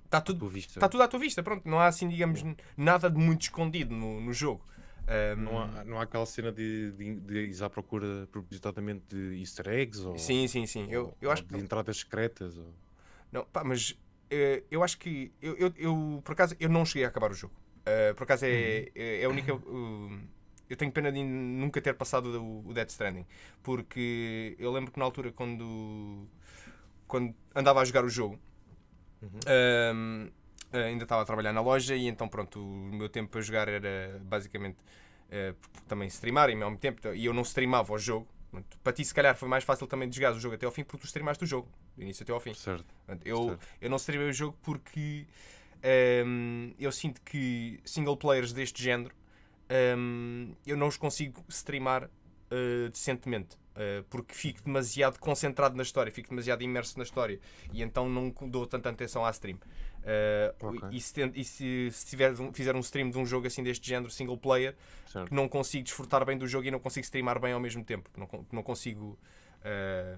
Está à tudo, tua vista. está tudo à tua vista, pronto. Não há assim, digamos, nada de muito escondido no, no jogo. Ahm, Não há, não há aquela cena de, de, de ir à procura propositadamente de easter eggs ou, Sim, sim, sim. Eu, ou- eu ou acho que. de entradas secretas. Ou... Não, pá, mas eh, eu acho que. Eu, eu, eu, por acaso, eu não cheguei a acabar o jogo. Eh, por acaso é, é, é a única. uh, eu tenho pena de nunca ter passado o, o Dead Stranding. Porque eu lembro que na altura, quando. Quando andava a jogar o jogo. Uhum. ainda estava a trabalhar na loja e então pronto, o meu tempo para jogar era basicamente eh, também streamar e ao mesmo tempo e eu não streamava o jogo. Portanto, Para ti, se calhar, foi mais fácil também de jogar o jogo até ao fim porque tu streamaste o jogo, do início até ao fim. Certo. Portanto, eu, Certo. eu não streamei o jogo porque ehm, eu sinto que single players deste género ehm, eu não os consigo streamar eh, decentemente. eh, porque fico demasiado concentrado na história, fico demasiado imerso na história e então não dou tanta atenção à stream. Eh, Ok. E, se, e se, se tiver um- fizer um stream de um jogo assim deste género, single player, certo. que não consigo desfrutar bem do jogo e não consigo streamar bem ao mesmo tempo. Não, não consigo eh,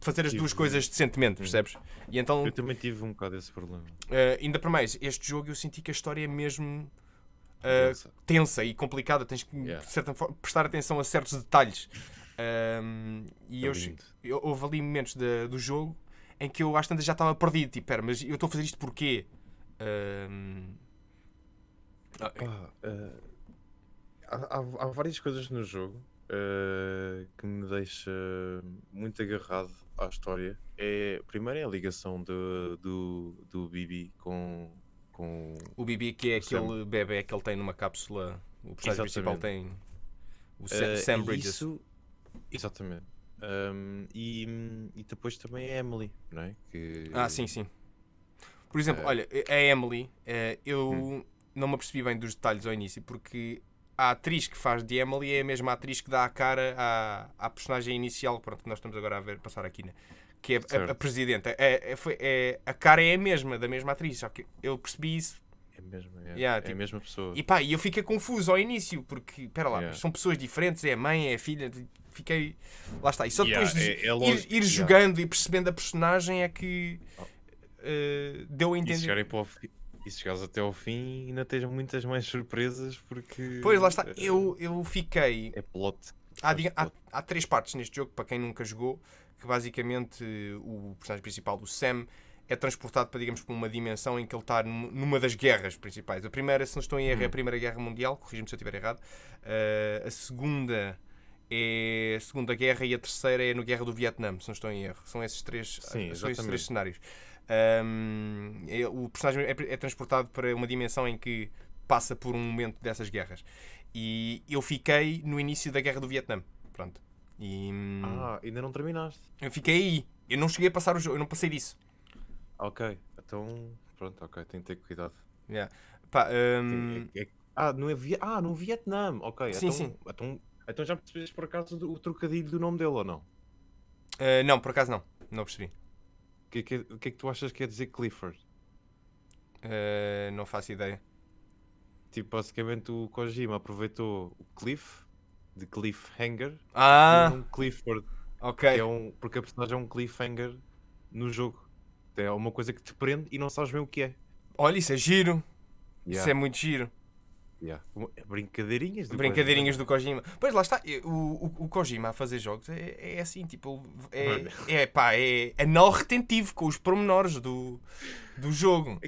fazer as Tive- duas coisas decentemente, percebes? E então, Eu também tive um bocado esse problema. eh, ainda para mais, este jogo eu senti que a história é mesmo Pensa. tensa e complicada. Tens que, Yeah. de certa forma, prestar atenção a certos detalhes. Ahm, e É eu, eu- houve ali momentos da- do jogo em que eu às tantas já estava perdido. Tipo, pera, mas eu estou a fazer isto porquê? Ahm, ah, Pá, eh, há, há- várias coisas no jogo eh, que me deixa muito agarrado à história. É, primeiro é a ligação do, do, do Bibi com, com. O Bibi, que é Sam. aquele bebê que ele tem numa cápsula. O personagem principal tem. O Sam, eh, Sam e Bridges. Isso, exatamente. Um, e, e depois também é Emily, não é? Que, Ah, sim, sim. Por exemplo, Eh, olha, a Emily, eh, eu Hum. não me apercebi bem dos detalhes ao início, porque a atriz que faz de Emily é a mesma atriz que dá a cara à, à personagem inicial, pronto, que nós estamos agora a ver passar aqui, né? Que é a- a, presidenta. É, é, foi- é- a cara é a mesma, da mesma atriz, só que eu percebi isso. É mesmo, é, Yeah, é tipo, a mesma pessoa. E pá, eu fiquei confuso ao início, porque, espera lá, Yeah. são pessoas diferentes, é a mãe, é a filha, fiquei. Lá está. E só Yeah, depois de é- é ir, ir yeah. jogando e percebendo a personagem é que Oh. eh, deu a entender. e se chegares até ao fim, ainda tens muitas mais surpresas porque. Pois, lá está. eh, Eu, eu fiquei. É plot. Há, há, há três partes neste jogo, para quem nunca jogou, que basicamente o personagem principal, o Sam, é transportado para, digamos, para uma dimensão em que ele está num- numa das guerras principais. A primeira, se não estou em erro, é a Hum. Primeira Guerra Mundial, corrija-me se eu estiver errado. Eh, a segunda é a Segunda Guerra e a terceira é no Guerra do Vietnã, se não estou em erro. São esses três, Sim, são esses três cenários. Ahm, é- o personagem é, é transportado para uma dimensão em que passa por um momento dessas guerras. E eu fiquei no início da Guerra do Vietnã. Pronto. E hum, Ah, ainda não terminaste. eu fiquei aí. Eu não cheguei a passar o jogo, eu não passei disso. Ok, então. Pronto, ok, tenho que ter cuidado. Yeah. Pá, hum, É- é- ah, no, Vi- ah, no Vietnã. Ok, Sim, então, sim. Então, então já por acaso o trocadilho do nome dele ou não? ah, não, por acaso não. Não percebi. O que, é que- que é que tu achas que quer dizer Clifford? Ah, não faço ideia. Tipo, basicamente o Kojima aproveitou o Cliff, de Cliffhanger, Ah, um Clifford, ok. é um, porque a personagem é um Cliffhanger no jogo. É uma coisa que te prende e não sabes bem o que é. Olha, isso é giro. Isso Yeah, é muito giro. yeah. Brincadeirinhas do Brincadeirinhas Kojima. do Kojima. Pois lá está, o, o, o Kojima a fazer jogos é, é assim, tipo, é, é pá, é anal retentivo com os pormenores do, do jogo.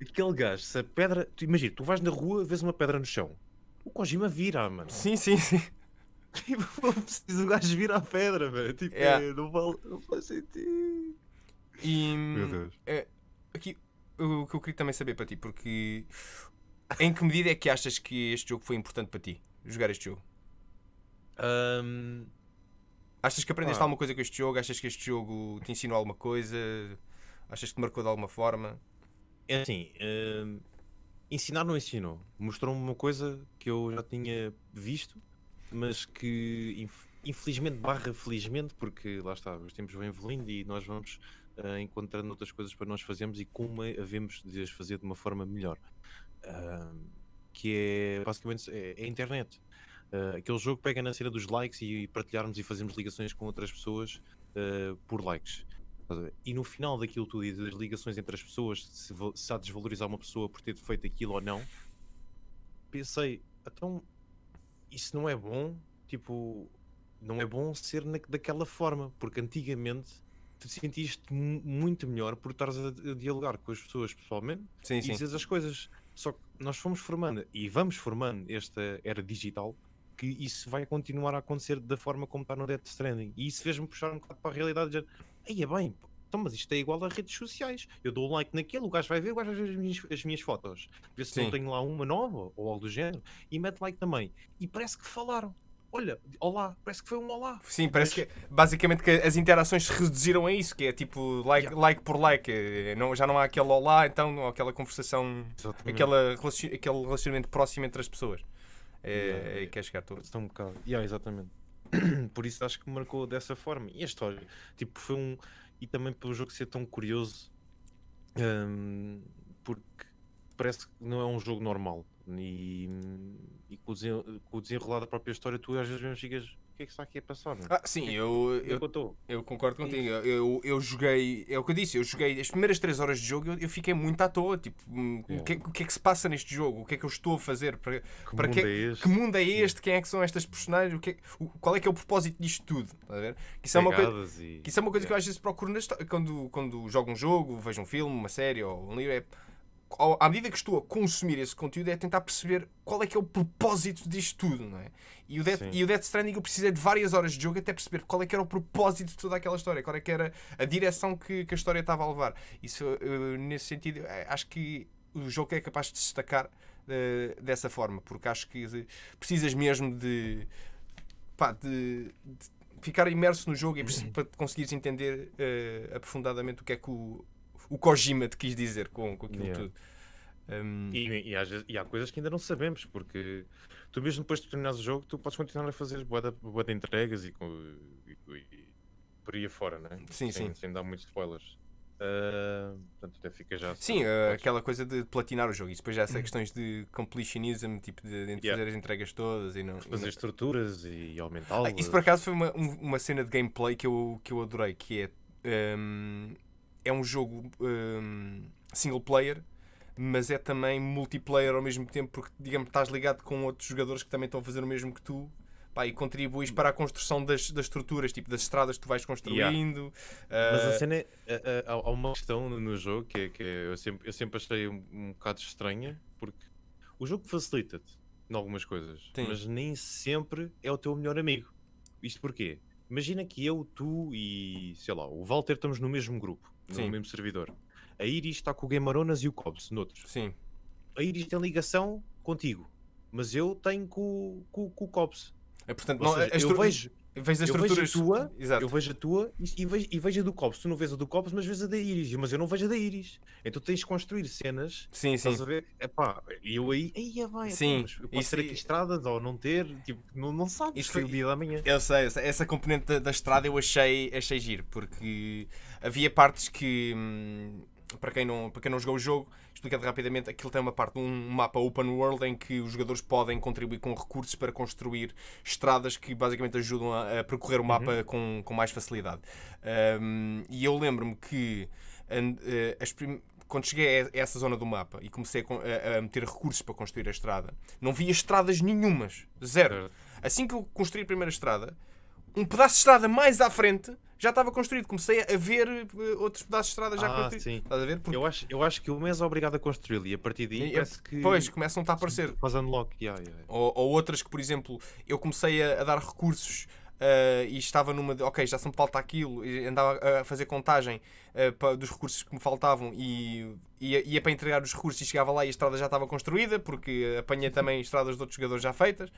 Aquele gajo, se a pedra. Tu imagina, tu vais na rua, vês uma pedra no chão. O Kojima vira, mano. Sim, sim, sim. Tipo, não precisa o gajo vir à pedra, velho. Tipo, Yeah. é, não, vale, não faz sentido. E Meu Deus. aqui o que eu queria também saber para ti, porque em que medida é que achas que este jogo foi importante para ti? Jogar este jogo? Ahm, Achas que aprendeste Ah. alguma coisa com este jogo? Achas que este jogo te ensinou alguma coisa? Achas que te marcou de alguma forma? é assim, ahm, ensinar não ensinou. Mostrou-me uma coisa que eu já tinha visto, mas que inf- infelizmente barra felizmente, porque lá está, os tempos vão evoluindo e nós vamos ah, encontrando outras coisas para nós fazermos e como é- havemos de as fazer de uma forma melhor. Ahm, que é basicamente é, é a internet. Ah, aquele jogo pega na cena dos likes e partilharmos e fazermos ligações com outras pessoas ah, por likes. E no final daquilo tudo e das ligações entre as pessoas, se, se há de desvalorizar uma pessoa por ter feito aquilo ou não, pensei, então isso não é bom, tipo, não é bom ser na- daquela forma, porque antigamente te sentiste mu- muito melhor por estares a, a dialogar com as pessoas pessoalmente Sim, e sim. dizes as coisas. Só que nós fomos formando e vamos formando esta era digital que isso vai continuar a acontecer da forma como está no Death Stranding. E isso fez-me puxar um bocado para a realidade de dizer, aí é bem, então, mas isto é igual a redes sociais. Eu dou um like naquele, o gajo vai ver, o gajo vai ver as minhas, as minhas fotos. Ver se Sim. não tenho lá uma nova ou algo do género. E mete like também. E parece que falaram. Olha, olá, parece que foi um olá. Sim, parece que basicamente que as interações se reduziram a isso, que é tipo like, Yeah. like por like. eh, Não, já não há aquele olá, então, ou aquela conversação, Exatamente. aquela, aquele relacionamento próximo entre as pessoas. É, Yeah. é que quer chegar todo. Está um bocado. Yeah, exatamente. Por isso acho que me marcou dessa forma. E a história, tipo, foi um. E também pelo jogo ser tão curioso, hum, porque parece que não é um jogo normal. E, e com, o desenrolar da própria história, tu às vezes mesmo ficas. O que é que está aqui a passar? Ah, sim, eu, Eu eu, contou. eu concordo contigo. Eu, eu joguei, é o que eu disse, eu joguei as primeiras 3 horas de jogo eu, eu fiquei muito à toa. Tipo, hum, o, que, o que é que se passa neste jogo? O que é que eu estou a fazer? Para, Que para mundo que, é este? que mundo é este? Quem é que são estas personagens? O que é- o- qual é que é o propósito disto tudo? Estás a ver? Que isso é uma coisa. E- Que isso é uma coisa que eu às vezes procuro na quando, quando jogo um jogo, vejo um filme, uma série ou um livro. É, à medida que estou a consumir esse conteúdo, é tentar perceber qual é que é o propósito disto tudo, não é? E o, Death, Sim. e o Death Stranding eu precisei de várias horas de jogo até perceber qual é que era o propósito de toda aquela história, qual é que era a direção que, que a história estava a levar. Isso, nesse sentido, eh, acho que o jogo é capaz de se destacar eh, dessa forma, porque acho que eh, precisas mesmo de, pá, de, de ficar imerso no jogo e para conseguires entender eh, aprofundadamente o que é que o, o Kojima te quis dizer com, com aquilo Yeah. tudo. Um, E, e às vezes- e há coisas que ainda não sabemos, porque tu mesmo depois de terminares o jogo, tu podes continuar a fazer boa de, bué de entregas e, com, e- e por aí afora, né? Sim, sem, sim. sem dar muitos spoilers. Ah, portanto, até fica já. Sim, eh, aquela coisa de platinar o jogo. E depois já Uhum. sei questões de completionism, tipo de, de Yeah. fazer as entregas todas e não. e fazer não- estruturas e aumentá-las. Ah, isso por acaso foi uma, um- uma cena de gameplay que eu, que eu adorei, que é. ehm, é um jogo ehm, single player, mas é também multiplayer ao mesmo tempo, porque digamos estás ligado com outros jogadores que também estão a fazer o mesmo que tu. Pá, e contribuis para a construção das, das estruturas, tipo das estradas que tu vais construindo. Mas ah, a cena é. a- Há há uma questão no jogo que, é, que é- eu, sempre, eu sempre achei um, um bocado estranha, porque o jogo facilita-te em algumas coisas, Sim. mas nem sempre é o teu melhor amigo. Isto porquê? Imagina que eu, tu e sei lá, o Walter estamos no mesmo grupo, no Sim. mesmo servidor. A Iris está com o Gamaronas e o Cobbs, noutros. Sim, A Iris tem ligação contigo, mas eu tenho com, com, com o Cobbs. É, portanto, não, seja, eu vejo vês as eu vejo a estruturas. tua, Exato. Eu vejo a tua e, vejo, e vejo a do Cobbs. Tu não vês a do Cobbs, mas vês a da Iris. Mas eu não vejo a da Iris. Então tens de construir cenas. Sim, sim. Estás a ver? Epá, e eu aí, aí é vai. Sim, Mas eu posso isso ter aqui estradas ou não ter. Tipo, não, não sabes. Isso foi foi- o dia da manhã. Eu sei, eu sei. essa componente da, da estrada eu achei, achei giro, porque havia partes que, hum, para quem, não, para quem não jogou o jogo, explicando rapidamente, aquilo tem uma parte, um mapa open world em que os jogadores podem contribuir com recursos para construir estradas que basicamente ajudam a, a percorrer o mapa com, com mais facilidade. Hum, e eu lembro-me que and- eh, as prim- quando cheguei a essa zona do mapa e comecei a a, a meter recursos para construir a estrada, não via estradas nenhumas. Zero. Assim que eu construí a primeira estrada, um pedaço de estrada mais à frente já estava construído. Comecei a ver eh, outros pedaços de estrada já Ah, construídos. sim. Estás a ver? Porque, Eu acho, eu acho que o mês é obrigado a construí-lo e a partir daí E- parece que. Pois, começam-te a aparecer. Faz unlock. Yeah, yeah. Ou, ou outras que, por exemplo, eu comecei a, a dar recursos ah, e estava numa de, ok, já se me falta aquilo, e andava a fazer contagem pa- dos recursos que me faltavam e ia, ia para entregar os recursos e chegava lá e a estrada já estava construída, porque apanhei também estradas de outros jogadores já feitas.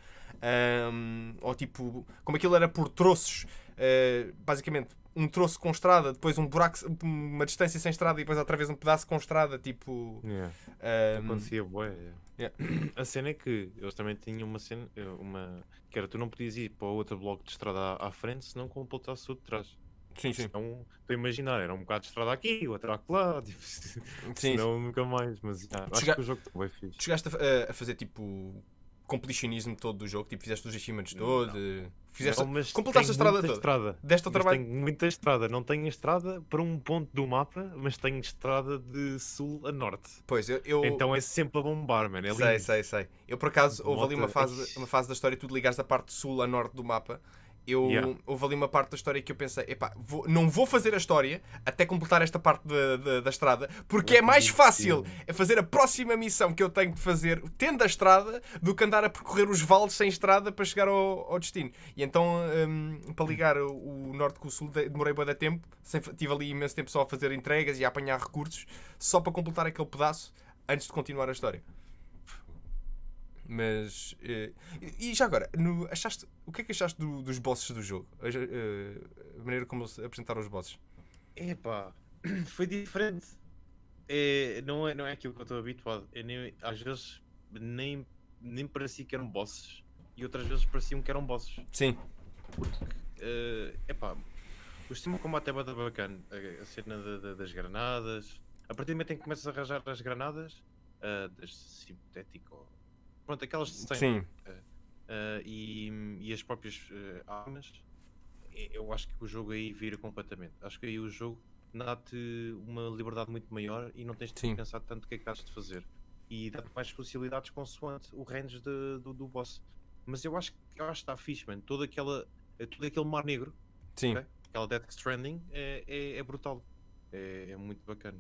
Ahm, ou tipo, como aquilo era por troços, ah, basicamente um troço com estrada, depois um buraco, uma distância sem estrada e depois outra vez um pedaço com estrada, tipo. Yeah. ahm, Acontecia bué. Yeah. A cena é que eles também tinham uma cena, eh, uma, que era tu não podias ir para o outro bloco de estrada à, à frente se não completasse o de trás. sim, sim. Então, estou a imaginar, era um bocado de estrada aqui, outro lá, tipo, sim, senão nunca mais. Mas ah, acho Chega- que o jogo está bem fixe. Chegaste a, a- a fazer tipo completionismo todo do jogo. Tipo, fizeste os achievements todos. Fizeste, Não, completaste a estrada toda. Estrada. Deste o Mas trabalho. tenho muita estrada. Não tenho estrada para um ponto do mapa, mas tenho estrada de sul a norte. Pois, eu. eu Então é sempre a bombar, mano. É sei, sei, sei. Eu, por acaso, houve ali uma Moto- fase, uma fase da história, tu ligares da parte sul a norte do mapa. Eu, Yeah. Houve ali uma parte da história que eu pensei, epá, vou- não vou fazer a história até completar esta parte da, da, da estrada, porque é mais fácil é fazer a próxima missão que eu tenho de fazer tendo a estrada do que andar a percorrer os vales sem estrada para chegar ao, ao destino. E então, hum, para ligar o, o norte com o sul, de- demorei bem tempo, sem, tive ali imenso tempo só a fazer entregas e a apanhar recursos, só para completar aquele pedaço antes de continuar a história. Mas. eh, e já agora, no- achaste, o que é que achaste do- dos bosses do jogo? A, eh, a maneira como eles apresentaram os bosses? Epá, foi diferente. É, não, é, não é aquilo que eu estou habituado. Eu nem, às vezes nem, nem parecia que eram bosses e outras vezes pareciam que eram bosses. Sim, É epá, o sistema de combate é bué da bacana. A, a cena da- da- das granadas. A partir do momento em que começas a arranjar as granadas, ah, das sintético. Pronto, aquelas de 100. sim. Uh, e, e as próprias uh, armas, eu acho que o jogo aí vira completamente. Acho que aí o jogo dá-te uma liberdade muito maior e não tens de Sim. pensar tanto o que é que has de fazer. E dá-te mais possibilidades consoante o range de- do, do boss. Mas eu acho, que- eu acho que está fixe, mano. Todo, aquela, todo aquele mar negro, Sim. ok? aquela Death Stranding, é, é, é brutal. É, é muito bacana.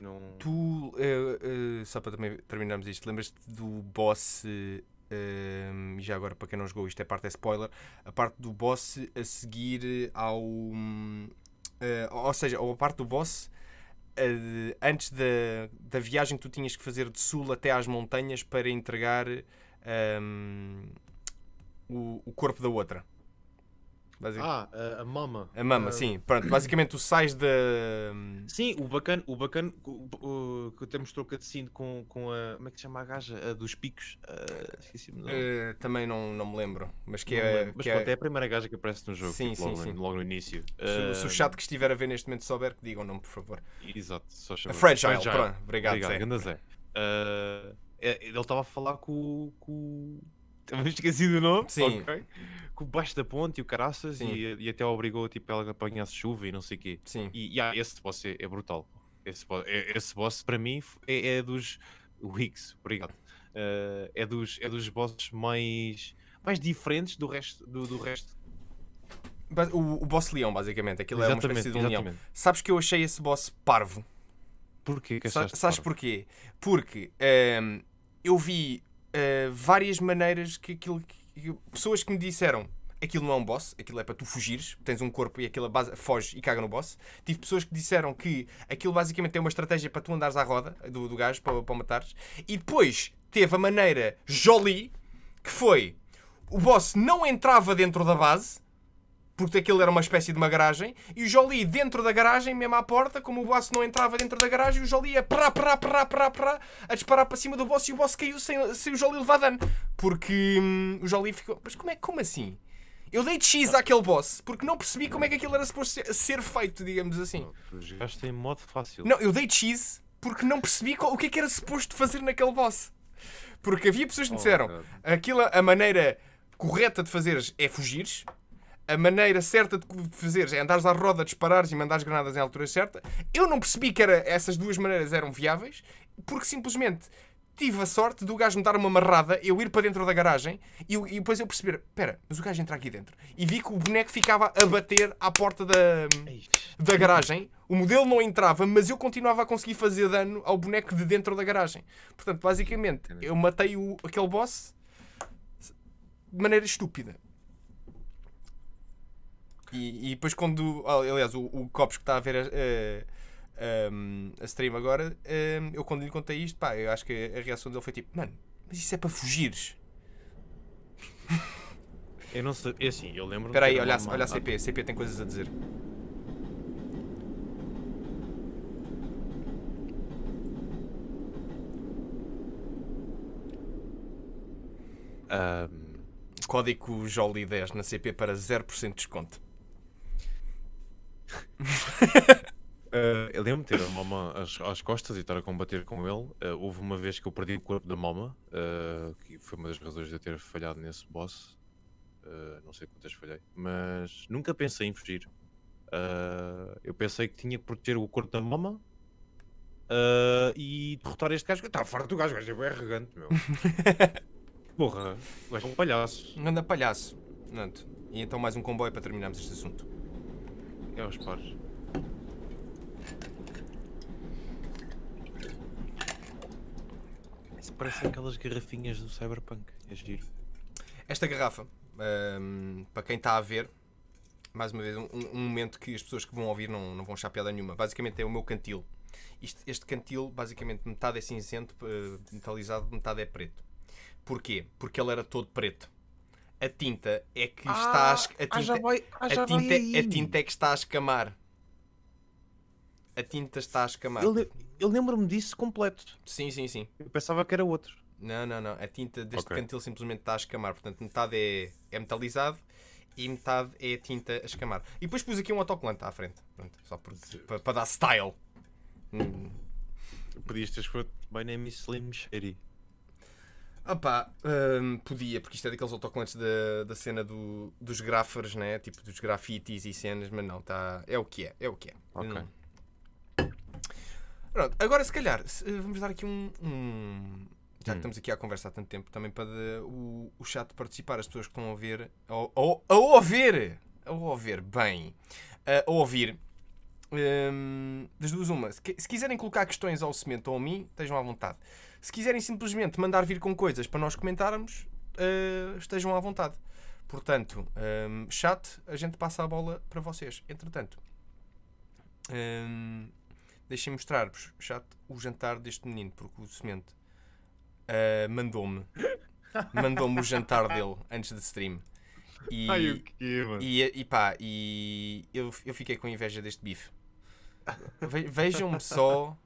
Não... Tu, eh, eh, só para também terminarmos isto, lembras-te do boss, eh, eh, e já agora para quem não jogou, isto é parte é spoiler, a parte do boss a seguir ao. eh, ou seja, a parte do boss antes da, da viagem que tu tinhas que fazer de sul até às montanhas para entregar hum, o, o corpo da outra. Ah, a, a mama. a mama, Ah, sim. Pronto, basicamente tu sais da. Sim, o bacana, o bacana o, que até mostrou cutscene com, com a. Como é que se chama a gaja? A dos picos. Ah, Esqueci-me. Eh, também não, não me lembro, mas que Não é. Mas que pronto, é é a primeira gaja que aparece no jogo. Sim, tipo, sim, logo, sim. No, logo no início. se, se o Ah, chat que estiver a ver neste momento souber, que digam o nome, por favor. Exato, só chama. A Fragile, pronto. Obrigado, Obrigado, Zé. é- ele estava a falar com, com. Também esqueci do nome. Sim. ok. Baixo da ponte e o caraças e, e até obrigou tipo, ela a apanhar-se chuva e não sei o quê. Sim. E yeah, esse boss é, é brutal. Esse boss, é- esse boss para mim é, é dos. O Higgs, obrigado. Eh, é, dos, é dos bosses mais, mais diferentes do resto. Do, do resto. O, o boss leão, basicamente. Aquilo é uma Exatamente, espécie de um leão. exatamente. Sabes que eu achei esse boss parvo. Porquê Sa- Sabes parvo? porquê? Porque ehm, eu vi eh, várias maneiras que aquilo. Pessoas que me disseram aquilo não é um boss, aquilo é para tu fugires, tens um corpo e aquilo base, foge e caga no boss. Tive pessoas que disseram que aquilo basicamente é uma estratégia para tu andares à roda do, do gajo para, para matares. E depois teve a maneira Jolie, que foi o boss não entrava dentro da base, porque aquilo era uma espécie de uma garagem, e o Jolie dentro da garagem, mesmo à porta, como o boss não entrava dentro da garagem, o Jolie ia prá, prá, prá, prá, prá, a disparar para cima do boss e o boss caiu sem, sem o Jolie levar dano. Porque hum, o Jolie ficou. Mas como é como assim? Eu dei de X àquele boss porque não percebi como é que aquilo era suposto ser, feito, digamos assim. Jogaste em modo fácil. Não, eu dei de X porque não percebi qual- o que é que era suposto fazer naquele boss. Porque havia pessoas que me Oh, disseram aquilo, a maneira correta de fazeres é fugires, a maneira certa de fazeres é andares à roda, disparares e mandares granadas em altura certa. Eu não percebi que era, essas duas maneiras eram viáveis, porque simplesmente tive a sorte do gajo me dar uma amarrada, eu ir para dentro da garagem e, eu- e depois eu perceber, espera, mas o gajo entra aqui dentro. E vi que o boneco ficava a bater à porta da, da garagem, o modelo não entrava, mas eu continuava a conseguir fazer dano ao boneco de dentro da garagem. Portanto, basicamente, eu matei o, aquele boss de maneira estúpida. E, e depois quando. ah, Aliás, o, o Copos que está a ver a, a, a stream agora, ah, eu quando lhe contei isto, pá, eu acho que a reação dele foi tipo, mano, mas isso é para fugires. Eu não sei. É assim, eu lembro. Espera aí, olha, a- olha a CP, a CP tem coisas a dizer. Código Jolie10 na CP para 0% de desconto. Eh, eu lembro de ter a Moma às, às costas e estar a combater com ele. Eh, houve uma vez que eu perdi o corpo da Moma, eh, que foi uma das razões de eu ter falhado nesse boss. Não sei quantas falhei, mas nunca pensei em fugir. Eu pensei que tinha que proteger o corpo da Moma eh, e derrotar este gajo. Está farto do gajo, o gajo é bem arrogante, meu. Porra, o gajo é um palhaço. Anda palhaço. Pronto. E então mais um comboio para terminarmos este assunto. É aos pares. Isso parece aquelas garrafinhas do Cyberpunk. É giro. Esta garrafa, hum, para quem está a ver, mais uma vez, um, um momento que as pessoas que vão ouvir não, não vão achar piada nenhuma. Basicamente é o meu cantil. Isto- este cantil, basicamente, metade é cinzento, eh, metalizado, metade é preto. Porquê? Porque ele era todo preto. A tinta é que está a, a tinta, vai, ah, a, tinta, a tinta é que está a escamar. A tinta está a escamar. Eu, eu lembro-me disso completo. Sim, sim, sim. Eu pensava que era outro. Não, não, não. A tinta deste Ok. cantil simplesmente está a escamar. Portanto, metade é, é metalizado e metade é tinta a escamar. E depois pus aqui um autocolante à frente. Pronto, só por- para, para dar style. Hum. Podias ter escrito My name is Slim Shady. Opá, hum, podia, porque isto é daqueles autocolantes da, da cena do, dos grafers, né? Tipo dos grafites e cenas, mas não, tá, é o que é, é o que é. Ok. Hum. Pronto, agora se calhar se- vamos dar aqui um. um- já que Hum. estamos aqui à conversa há tanto tempo, também para de- o, o chat participar, as pessoas que estão a ouvir. A, a, a ouvir! A ouvir, bem. A, a ouvir. hum, das duas, uma. Se, se quiserem colocar questões ao Semente ou a mim, estejam à vontade. Se quiserem simplesmente mandar vir com coisas para nós comentarmos, eh, estejam à vontade. Portanto, hum, chat, a gente passa a bola para vocês. Entretanto, hum, deixem mostrar-vos, chat, o jantar deste menino, porque o Semente eh, mandou-me mandou-me o jantar dele antes de stream. E, que, mano? e, e pá, e eu, eu fiquei com inveja deste bife. Ve- Vejam-me só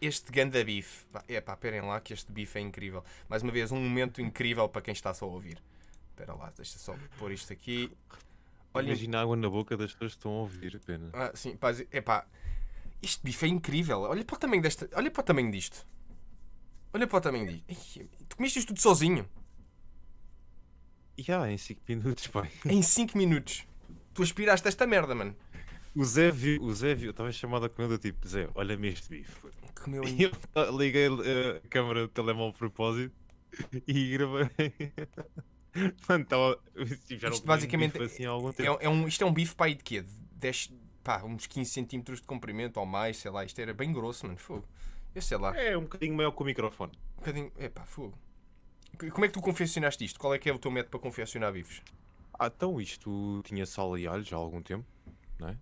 este ganda bife. É pá, esperem lá que este bife é incrível. Mais uma vez, um momento incrível para quem está só a ouvir. Espera lá, deixa só pôr isto aqui. Imagina a água na boca das pessoas que estão a ouvir apenas. ah, sim, pá, é pá, este bife é incrível. Olha para o tamanho desta, olha para o tamanho disto. Olha para o tamanho disto. Tu comeste isto tudo sozinho. E há em 5 minutos, pai. Em 5 minutos. Tu aspiraste esta merda, mano. O Zé viu, o Zé viu, eu estava chamada com ele, tipo, Zé, olha-me este bife. Comeu eu liguei eh, a câmera do telemóvel de propósito e gravei. Mano, estava. Tipo, Isto um basicamente assim há algum tempo. É, é um, isto é um bife para aí de quê? De 10, pá, uns 15 centímetros de comprimento ou mais, sei lá. Isto era bem grosso, mano. Fogo. Eu sei lá. É um bocadinho maior que o microfone. Um bocadinho. Epá, fogo. Como é que tu confeccionaste isto? Qual é que é o teu método para confeccionar bifes? Ah, então isto tinha sal e alho já há algum tempo, não é?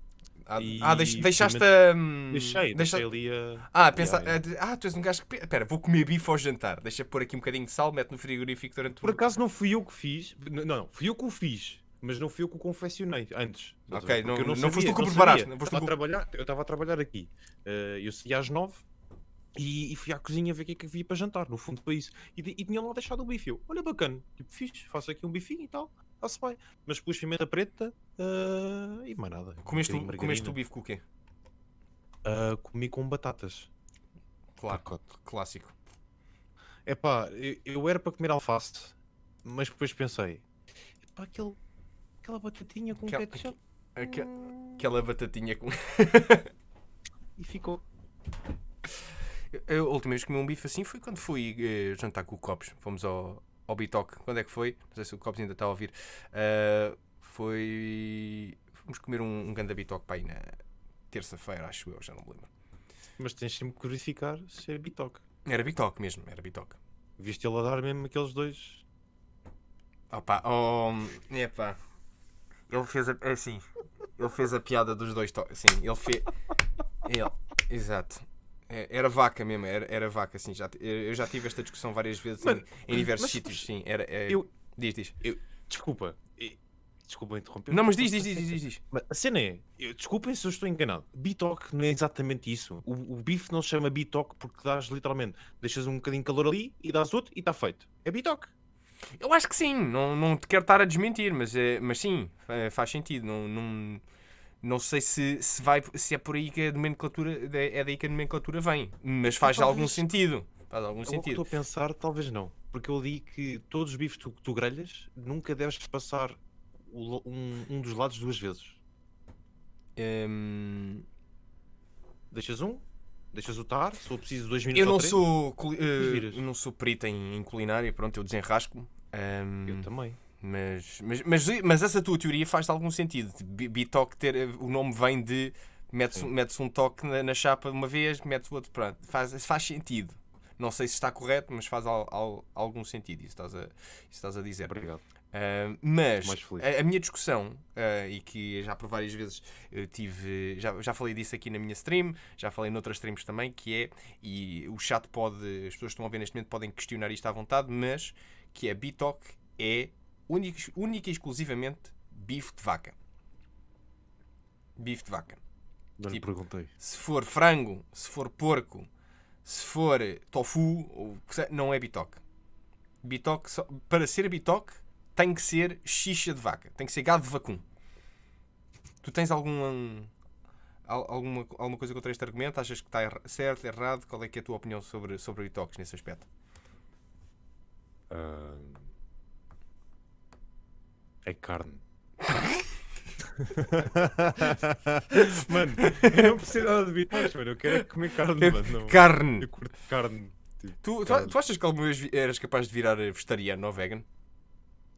Ah, E ah, deix- deixaste a. hum, Deixei, deixa- deixei ali a. Ah, pensa, Yeah, yeah. ah, ah, tu és um gajo que. Espera, vou comer bife ao jantar. Deixa pôr aqui um bocadinho de sal, mete no frigorífico durante Por acaso não fui eu que fiz. Não, não, fui eu que o fiz. Mas não fui eu que o confeccionei antes. A Ok, não- eu não foste tu que o não preparaste, não foste a trabalhar, eu estava a trabalhar aqui. Eh, eu saí às nove e, e fui à cozinha ver o que é que havia para jantar. No fundo foi isso. E, e tinham lá deixado o bife. Eu, olha bacana, tipo, fiz, faço aqui um bifinho e tal. Está-se bem. Mas pus pimenta preta eh, e mais nada. Um Comeste, o- comeste o bife com o quê? Ah, comi com batatas. Claro, Pacote. clássico. Epá, eu, eu era para comer alface, mas depois pensei, epá, aquele, aquela batatinha com Aquela- ketchup Aque- Aquela batatinha com. e ficou. Eu, a última vez que comi um bife assim foi quando fui eh, jantar com o Copos. Fomos ao, ao Bitoque. Quando é que foi? Não sei se o Copos ainda está a ouvir. Ah, foi. Fomos comer um, um ganda Bitoque para aí na terça-feira, acho eu, já não me lembro. Mas tens sempre que verificar se é bitoque. Era Bitoque mesmo, era Bitoque. Viste ele a dar mesmo aqueles dois. Opa, oh, epá. Ele fez a. Assim. Ele fez a piada dos dois toques. Sim, ele fez. Ele, exato. É, Era vaca mesmo, era, era vaca, assim. Já, eu já tive esta discussão várias vezes Mano, em, em diversos mas- sítios, sim. Era, é- Eu- Diz, diz. Desculpa. e- Desculpa interromper. Não, mas diz, diz, diz, diz, diz, diz. Mas a cena é, eu- desculpem se eu estou enganado. Bitoque não é exatamente isso. O, o bife não se chama bitoque porque dás literalmente, deixas um bocadinho de calor ali e dás outro e está feito. É bitoque. Eu acho que sim, não, não te quero estar a desmentir, mas, é, mas sim, é, faz sentido. Não, não, Não sei se, se, vai, se é por aí que a nomenclatura é daí que a nomenclatura vem, mas faz Talvez- algum sentido. Faz algum Eu sentido. estou a pensar, talvez não. Porque eu li que todos os bifes que tu, tu grelhas nunca deves passar o um, um dos lados duas vezes. Hum, Deixas um, deixas o tar, se for preciso dois minutos eu não sou culi- eh, eu não sou perito em, em culinária, pronto, eu desenrasco. Hum, Eu também. Mas, mas, mas, mas essa tua teoria faz algum sentido. Bi- Bitoque ter o nome vem de metes, metes um toque na, na chapa uma vez, metes o outro, pronto. Faz, faz sentido. Não sei se está correto, mas faz al- al- algum sentido isso estás a, isso estás a dizer. Obrigado. Ah, mas a, a minha discussão, ah, e que já por várias vezes tive, já, já falei disso aqui na minha stream, já falei noutras streams também, que é, e o chat pode, as pessoas que estão a ver neste momento podem questionar isto à vontade, mas que é Bitoque é única, única e exclusivamente bife de vaca. Bife de vaca. Não Tipo- perguntei. Se for frango, se for porco, se for tofu, ou que se- não é bitoque. Bitoque, só- para ser bitoque, tem que ser xixa de vaca, tem que ser gado de vacum. Tu tens algum, al- alguma, alguma coisa contra este argumento? Achas que está certo, errado? Qual é, que é a tua opinião sobre, sobre bitoques nesse aspecto? Ah, É carne. mano, eu não preciso nada de bitoques, mano. Eu quero é comer carne, É mano. Não. Carne! Eu curto carne. Tipo, Tu, carne. tu achas que alguma vez eras capaz de virar eh, vegetariano ou vegan?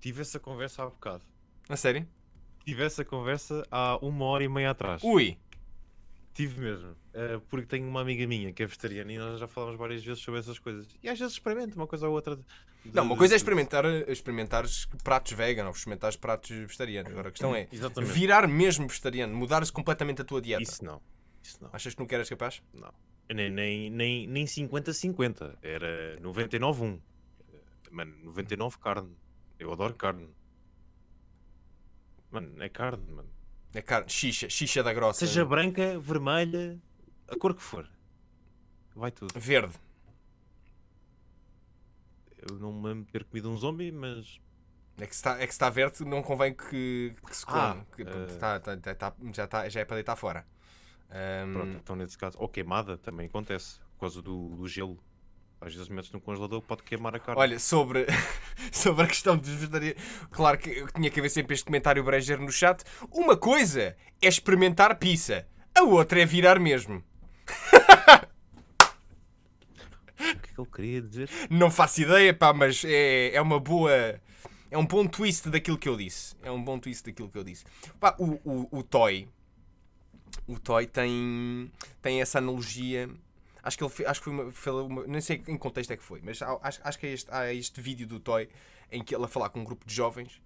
Tive essa conversa há bocado. A sério? Tive essa conversa há uma hora e meia atrás. Ui! Tive mesmo. Eh, porque tenho uma amiga minha que é vegetariana e nós já falamos várias vezes sobre essas coisas. E às vezes experimento uma coisa ou outra. Não, uma coisa é experimentar, experimentares pratos vegan ou experimentares pratos vegetarianos. Agora a questão é Exatamente. virar mesmo vegetariano, mudar-se completamente a tua dieta. Isso não. Isso não. Achas que nunca eras capaz? Não. Nem, nem, nem, nem 50-50. Era 99-1. Mano, 99 carne. Eu adoro carne. Mano, é carne, mano. É carne, xixa, xixa da grossa. Seja branca, vermelha, a cor que for. Vai tudo. Verde. Eu não me lembro de ter comido um zombie, mas É que se está, é que se está verde, não convém que, que se coma. Ah, pronto, tá- tá- tá- já, tá, já é para deitar fora. Ahm, pronto, então nesse caso. Ou queimada também acontece. Por causa do, do gelo. Às vezes metes no congelador pode queimar a carne. Olha, sobre, sobre a questão dos vegetarianos, claro que tinha que haver sempre este comentário brejeiro no chat. Uma coisa é experimentar pizza, a outra é virar mesmo. O que ele queria dizer? Não faço ideia, pá, mas é, é uma boa. É um bom twist daquilo que eu disse. É um bom twist daquilo que eu disse. Pá, o, o, o Toy. O Toy tem, tem essa analogia. Acho que ele acho que foi uma, foi uma- Nem sei em que contexto é que foi, mas acho, acho que é este, há este vídeo do Toy em que ele a falar com um grupo de jovens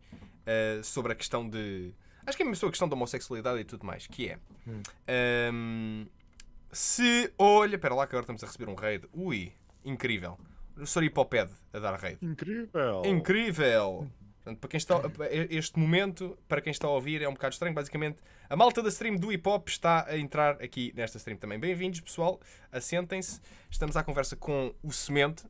eh, sobre a questão de. Acho que é mesmo a questão da homossexualidade e tudo mais. Que é. ehm, se. Olha, espera lá que agora estamos a receber um raid. Ui, incrível. O Soripoped a dar raid. Incrível! Incrível! Portanto, para quem está, este momento, para quem está a ouvir, é um bocado estranho. Basicamente, a malta da stream do hip hop está a entrar aqui nesta stream também. Bem-vindos, pessoal. Assentem-se. Estamos à conversa com o Semente.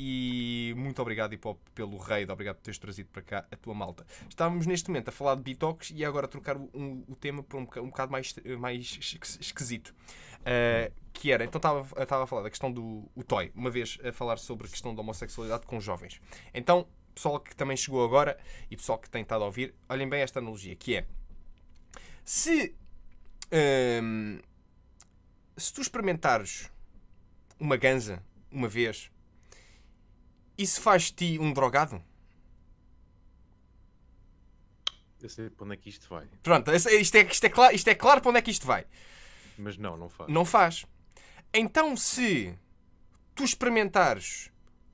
E muito obrigado, hip hop, pelo raid. Obrigado por teres trazido para cá a tua malta. Estávamos neste momento a falar de detox e agora a trocar o, um- o tema para um, boca- um bocado mais, mais esqui- esquisito. Uh, que era, então estava a falar da questão do o Toy, uma vez a falar sobre a questão da homossexualidade com jovens. Então, pessoal que também chegou agora e pessoal que tem estado a ouvir, olhem bem esta analogia, que é se hum, se tu experimentares uma ganza uma vez, isso faz de ti um drogado? Eu sei para onde é que isto vai. Pronto, isto é, isto, é claro, isto é claro para onde é que isto vai. Mas não, não faz. Não faz. Então, se tu experimentares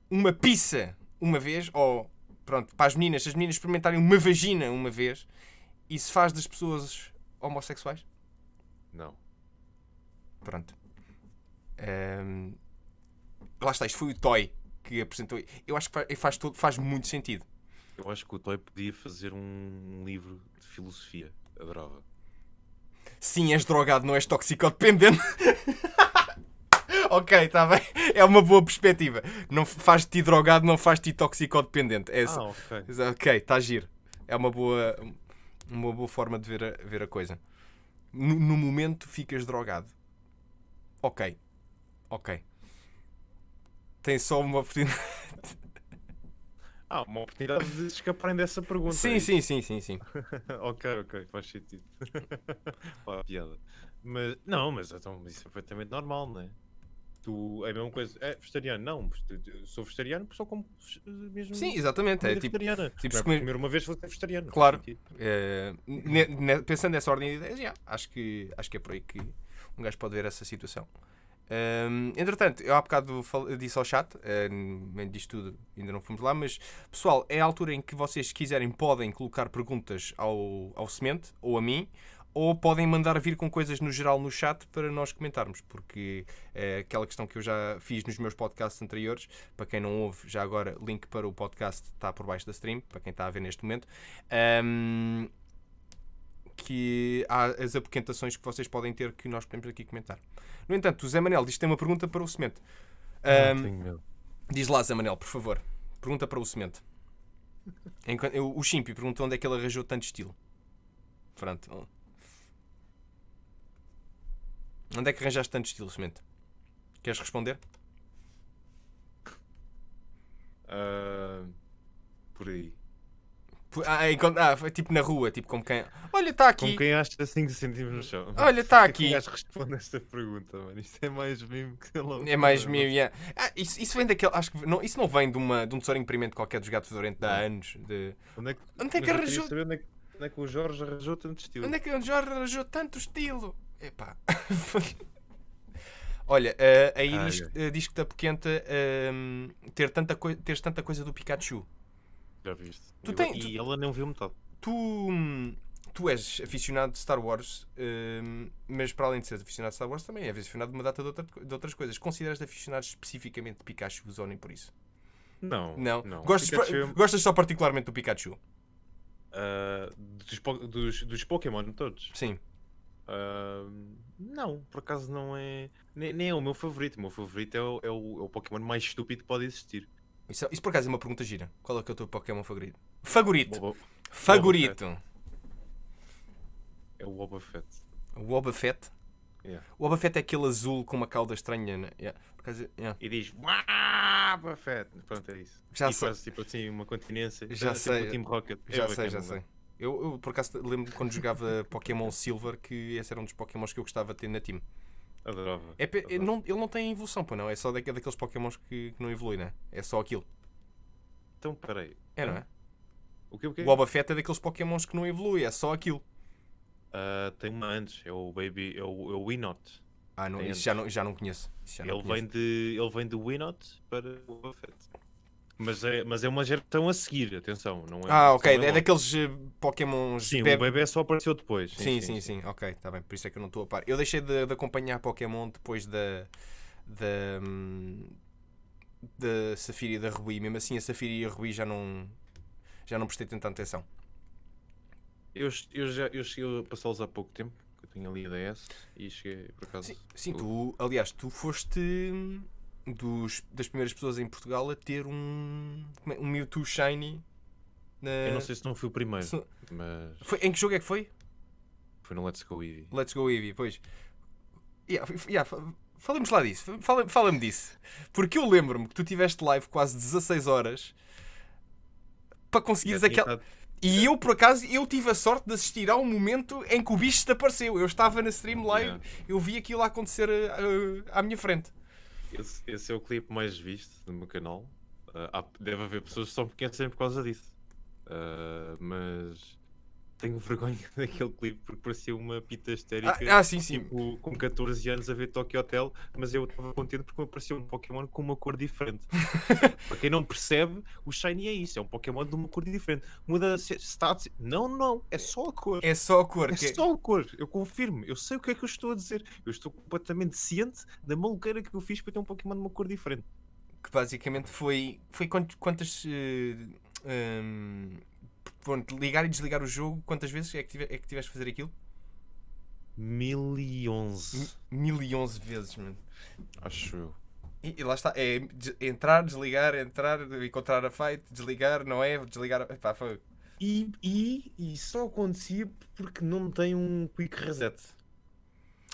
uma pizza uma vez, ou pronto, para as meninas, se as meninas experimentarem uma vagina uma vez, isso faz das pessoas homossexuais? Não. Pronto. Ahm, lá está, isto foi o Toy que apresentou. Eu acho que faz, faz, todo, faz muito sentido. Eu acho que o Toy podia fazer um livro de filosofia. Adorava. Sim, és drogado, não és toxicodependente. ok, está bem. É uma boa perspectiva. Não faz-te ti drogado, não faz-te toxicodependente. É. Ah, ok. Ok, está giro. É uma boa, uma boa forma de ver a, ver a coisa. no, no momento ficas drogado. Ok. Ok. Tem só uma oportunidade. Ah, uma oportunidade de escaparem dessa pergunta. Sim, é sim, sim, sim, sim. ok, ok, faz sentido. Pá, piada. Mas, não, mas então, isso é perfeitamente normal, não é? Tu, é a mesma coisa. É vegetariano? Não, sou vegetariano porque só como mesmo. Sim, exatamente. É tipo, vegetariana. tipo, é comer- comer uma vez vou ser vegetariano. Claro. eh, ne- ne- pensando nessa ordem de ideias, já, acho, que, acho que é por aí que um gajo pode ver essa situação. Ahm, entretanto, eu há bocado disse ao chat, meio disto tudo ainda não fomos lá, mas pessoal, é a altura em que vocês, se quiserem, podem colocar perguntas ao, ao semente ou a mim, ou podem mandar vir com coisas no geral no chat para nós comentarmos, porque é aquela questão que eu já fiz nos meus podcasts anteriores, para quem não ouve, já agora, link para o podcast está por baixo da stream, para quem está a ver neste momento. Ahm, que há as apoquentações que vocês podem ter que nós podemos aqui comentar. No entanto, o Zé Manel diz que tem uma pergunta para o tenho medo. diz lá, Zé Manel, por favor. Pergunta para o semente. Enquanto, eu- o Chimpi perguntou onde é que ele arranjou tanto estilo. Pronto. Onde é que arranjaste tanto estilo, semente? Queres responder? Ah, por aí. Pu- Ah, enquanto- ah, foi tipo na rua, tipo como quem. Olha, está aqui. Como quem acha 5 centímetros no chão. Olha, está é que aqui. gajo responde esta pergunta, mano? Isto é mais mimo que logo. É mais mil. yeah. Ah, isso, isso vem daquele. Acho que não, isso não vem de, uma, de um tesouro imprimento qualquer dos gatos fedorento de há anos. De, Onde é que, Onde é que arranjou- Onde é, que, onde é que o Jorge arranjou tanto estilo? onde é que o Jorge arranjou tanto estilo? Epá. Olha, eh, aí Ai, diz, ai. eh, diz que te apoquenta ehm, ter tanta teres tanta coisa do Pikachu. Já viste? Tu e, tem- e ela não viu metade. Tu, tu és aficionado de Star Wars, hum, mas para além de seres aficionado de Star Wars, também és aficionado de uma data de, outra- de outras coisas. Consideras-te aficionado especificamente de Pikachu ou nem por isso? Não. Não. não. Gostas, Pikachu, gostas só particularmente do Pikachu? ah, dos, dos, dos Pokémon todos. Sim. Ah, não, por acaso não é. Nem, nem é o meu favorito. O meu favorito é o, é o, é o Pokémon mais estúpido que pode existir. Isso, isso por acaso é uma pergunta gira. Qual é que é o teu Pokémon favorito? Favorito. Boba- Favorito. é o Boba Fett. O Wobbuffet. Yeah. O Wobbuffet é aquele azul com uma cauda estranha. Né? Yeah. Por acaso, yeah. E diz "Uau, Boba Fett. Pronto, é isso. Já e sei. faz tipo assim uma continência. Já É tipo sei. Team Rocket. É Já bacana, sei, já sei. Eu, eu, por acaso lembro quando jogava Pokémon Silver que esse era um dos Pokémons que eu gostava de ter na team. Adorava. É, pe- adorava. não, ele não tem evolução, pô, não. É só daque- daqueles Pokémons que, que não evolui, né? É só aquilo. Então, peraí. É, não é? O que o quê? O Boba Fett é daqueles Pokémons que não evolui, é só aquilo. Ah, tem uma antes, é o Baby, é o, é o Winot. Ah, não, Tem isso já não, já não conheço. Isso já não Ele conheço. vem, de, ele vem do Winot para o Boba Fett. Mas é, mas é uma geração a seguir, atenção. Não é, Ah, ok. É daqueles eh, Pokémons. Sim, bebe- o bebê só apareceu depois. Sim, sim, sim, ok, está bem, por isso é que eu não estou a par. Eu deixei de, de acompanhar Pokémon depois da. da. da Safira e da Rubi. Mesmo assim, a Safira e a Rubi já não. já não prestei tanta atenção. Eu, eu já eu cheguei a passá-los há pouco tempo, que eu tinha ali a DS e cheguei por acaso. Sim, sim tu, aliás, tu foste dos, das primeiras pessoas em Portugal a ter um. é, um Mewtwo Shiny. Na... Eu não sei se não fui o primeiro, se- mas Foi, em que jogo é que foi? foi no Let's Go Eevee. Let's Go Eevee, pois. Yeah, yeah, fa- falemos lá disso. Fala- Fala-me disso. Porque eu lembro-me que tu tiveste live quase 16 horas para conseguires aquela. estado- E eu, por acaso, eu tive a sorte de assistir ao momento em que o bicho te apareceu. Eu estava na stream live, Yeah. eu vi aquilo a acontecer uh, à minha frente. Esse, esse é o clipe mais visto do meu canal. Ah, há- deve haver pessoas que me conhecem por causa disso. Ah, mas tenho vergonha daquele clipe porque parecia uma pita histérica. Ah, ah, sim, sim. Tipo, com 14 anos a ver Tokyo Hotel, mas eu estava contente porque me apareceu um Pokémon com uma cor diferente. Para quem não percebe, o Shiny é isso, é um Pokémon de uma cor diferente. Muda status. Não, não, é só a cor. É só a cor. É que- só a cor, eu confirmo, eu sei o que é que eu estou a dizer. Eu estou completamente ciente da maluqueira que eu fiz para ter um Pokémon de uma cor diferente. que basicamente foi. Foi quant- quantas. eh, hum, pronto, ligar e desligar o jogo, quantas vezes é que, tive, é que tiveste a fazer aquilo? 1011, Mil e onze vezes, mano. acho eu. E, e lá está, é des- entrar, desligar, entrar, encontrar a fight, desligar, não é? Desligar. a- Epá, foi. E, e, e só acontecia porque não tem um quick reset.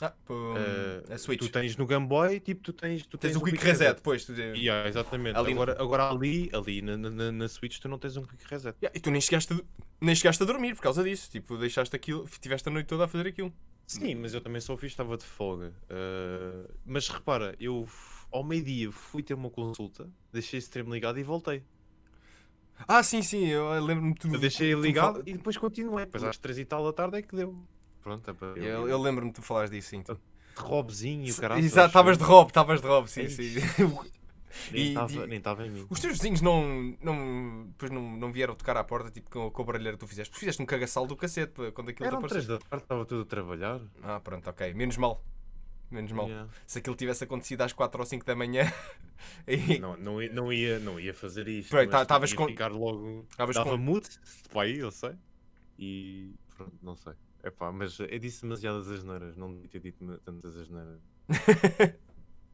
Ah, Uh, a Switch. Tu tens no Game Boy, tipo, tu tens, tu Tens tens o Quick Reset, depois. Tu... Yeah, exatamente. Ali- Agora, agora ali, ali na, na, na Switch tu não tens um Quick Reset. Yeah, e tu nem chegaste, a... nem chegaste a dormir por causa disso. Tipo, deixaste aquilo, tiveste a noite toda a fazer aquilo. Sim, mas eu também só fiz, estava de folga. Uh, mas repara, eu ao meio-dia fui ter uma consulta, deixei esse stream ligado e voltei. Ah, sim, sim, eu lembro-me tu. Eu deixei ligado e depois continuei. Depois às três e tal da tarde é que deu. Pronto, é para Eu, eu lembro-me de tu falares disso, sim. de Robzinho e o caralho. Exato, estavas de Rob, estavas de Rob, sim, É sim. Nem e- estava e- em mim. Os teus vizinhos não, não, depois não, não vieram tocar à porta tipo com, com a que tu fizeste. Porque fizeste um cagaçal do cacete quando aquilo te Eram apareceu. três da tarde, estava tudo a trabalhar. Ah, pronto, ok. Menos mal. Menos mal. Yeah. Se aquilo tivesse acontecido às 4 ou 5 da manhã. aí- Não, não, ia, não, ia, não ia fazer isto. Peraí, mas tá- tavas ia com- ficar logo. Tavas Dava com- mute, para aí, eu sei. E pronto, não sei. Epá, mas eu disse demasiadas asneiras, não devia ter dito tantas asneiras.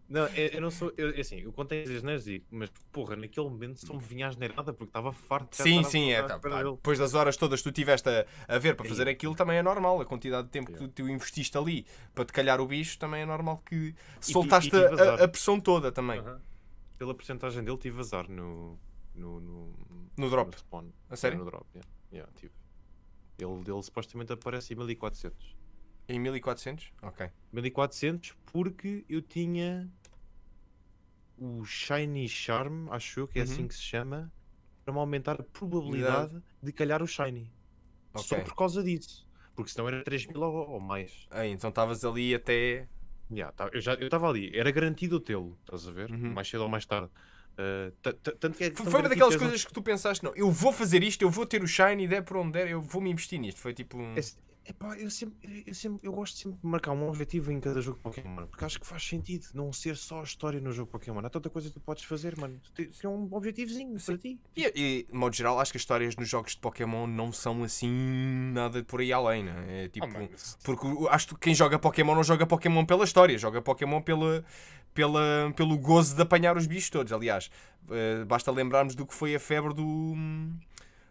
Não, eu, eu não sou. Eu, é assim, eu contei as asneiras e. Mas porra, naquele momento só me vinha asneirada porque estava farto de Sim, sim, é. tá- tá, dele. depois das horas todas que tu tiveste a, a ver para É fazer aquilo também é normal. A quantidade de tempo que tu, tu investiste ali para te calhar o bicho também é normal que soltaste e tive a, a- a pressão toda também. Pela porcentagem dele, tive azar no. No, no, No drop. no spawn. A sério? No drop, yeah. Yeah, tive. Ele, ele supostamente aparece em 1400. Em 1400? Ok. 1400 porque eu tinha o Shiny Charm, acho eu que é Uhum. assim que se chama, para me aumentar a probabilidade de calhar o Shiny. Só Ok. por causa disso. Porque senão era 3000 ou, ou mais. Ah, então estavas ali até. Yeah, tá- eu estava ali, era garantido tê-lo, estás a ver? Uhum. Mais cedo ou mais tarde. Uh, ta- tanto que é Foi uma daquelas coisas que tu pensaste, não, eu vou fazer isto, eu vou ter o shiny, der por onde der, eu vou me investir nisto. Foi tipo um. Epá, eu, sempre, eu, sempre, eu gosto sempre de marcar um objetivo em cada jogo de Pokémon, porque acho que faz sentido não ser só a história no jogo Pokémon. Há tanta coisa que tu podes fazer, mano. Tu tens ter um objetivozinho para ti. E, e, de modo geral, acho que as histórias nos jogos de Pokémon não são assim nada por aí além, né? É tipo. Ah, mano, se- Porque acho que quem joga Pokémon não joga Pokémon pela história, joga Pokémon pela, pela, pelo gozo de apanhar os bichos todos. Aliás, eh, basta lembrarmos do que foi a febre do,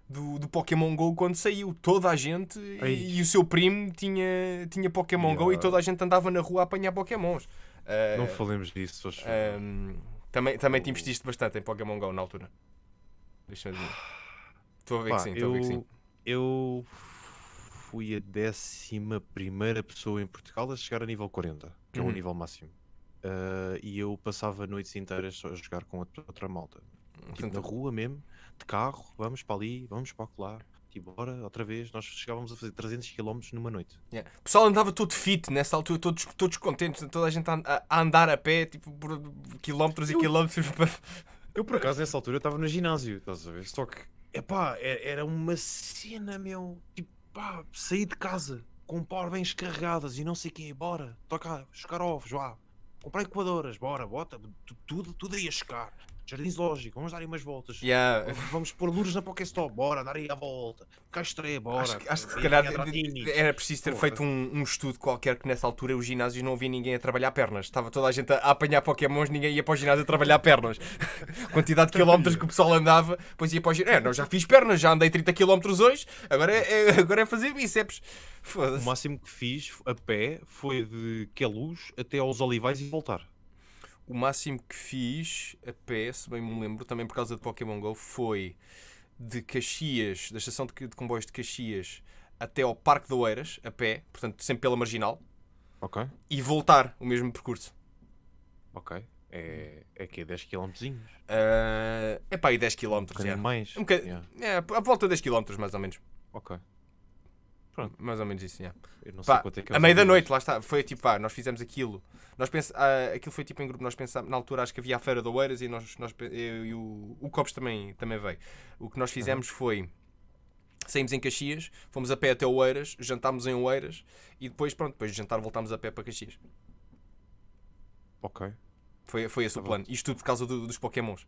do, do Pokémon Go quando saiu. Toda a gente Ai. e, o seu primo tinha, tinha Pokémon Go e Yeah. toda a gente andava na rua a apanhar Pokémons. Eh, Não falemos disso. Ahm, também, também te investiste bastante em Pokémon Go na altura. Deixa-me ver. Estou a ver Pá, que sim, estou a ver que sim. eu, eu fui a décima primeira pessoa em Portugal a chegar a nível 40, que é Uhum. o nível máximo. Ah, e eu passava noites inteiras só a jogar com outra, outra malta. Tipo, Portanto, na rua mesmo, de carro, vamos para ali, vamos para lá. Tipo, bora, outra vez. Nós chegávamos a fazer 300 km numa noite. yeah. O pessoal andava todo fit nessa altura, todos, todos contentes, toda a gente a, a andar a pé, tipo, por quilómetros e Eu- quilómetros. para- Eu, por acaso, nessa altura, eu estava no ginásio, estás a ver? Só que, epá, é- era uma cena, meu. Tipo, pá, saí de casa com power bem carregadas e não sei o quê, bora, toca, chocar ovos, vá. Comprar incubadoras, bora, bota, tu- tudo, tudo aí a Jardins Zoológico, vamos dar aí umas voltas. Yeah. Vamos pôr luros na Pokéstop, bora, dar aí a volta. Castré, bora. Acho, que- acho que se calhar era preciso ter Porra. feito um, um estudo qualquer que nessa altura os ginásios não havia ninguém a trabalhar pernas. Estava toda a gente a, a apanhar Pokémons, ninguém ia para o ginásio a trabalhar pernas. Quantidade de quilómetros que o pessoal andava, depois ia para o ginásio. É, não, já fiz pernas, já andei 30 quilómetros hoje, agora é, é- agora é fazer bíceps. O máximo que fiz a pé foi de Queluz até aos Olivais e voltar. O máximo que fiz a pé, se bem me lembro, também por causa de Pokémon GO, foi de Caxias, da estação de, de comboios de Caxias até ao Parque de Oeiras, a pé, portanto sempre pela Marginal, Ok, e voltar o mesmo percurso. ok. É, é que é 10 km. É uh, pá, aí 10 km. Um mais. Um bocad- Yeah, É, à volta de 10 km, mais ou menos. Ok. Mais ou menos isso, yeah. Eu não sei Pá, quanto é que é a os meio da noite, lá está. Foi tipo, pá, nós fizemos aquilo. Nós pens... ah, aquilo foi tipo em grupo. Nós pensámos, na altura acho que havia a Feira de Oeiras e nós, nós, eu e o, o Copos também, também veio. O que nós fizemos foi. Saímos em Caxias, fomos a pé até Oeiras, jantámos em Oeiras e depois, pronto, depois de jantar voltámos a pé para Caxias. Ok. Foi, foi esse Tá o bom. plano. Isto tudo por causa do- dos Pokémons.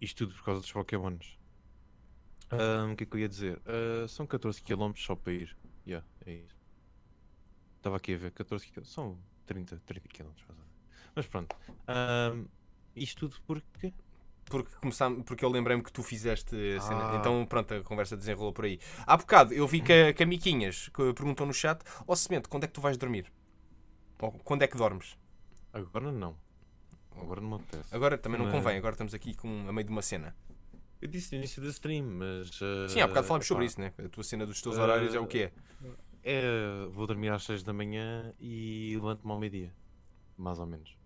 Isto tudo por causa dos Pokémons. O que é que eu ia dizer? Ah, são 14 km só para ir. Yeah, é isso. Estava aqui a ver, 14 km. São 30, 30 km. Mas pronto. Ahm, isto tudo porque. Porque, começámos, porque eu lembrei-me que tu fizeste a cena. Ah. Então, pronto, a conversa desenrolou por aí. Há bocado eu vi que a, que a Miquinhas que perguntou no chat: Ó Semente, quando é que tu vais dormir? Ou quando é que dormes? Agora não. Agora não me apetece. Agora também não Mas- convém, agora estamos aqui com, a meio de uma cena. Eu disse no início da stream, mas. eh, Sim, há bocado falámos sobre isso, né? A tua cena dos teus Eh, horários é o quê? É, vou dormir às 6 da manhã e levanto-me ao meio-dia. Mais ou menos.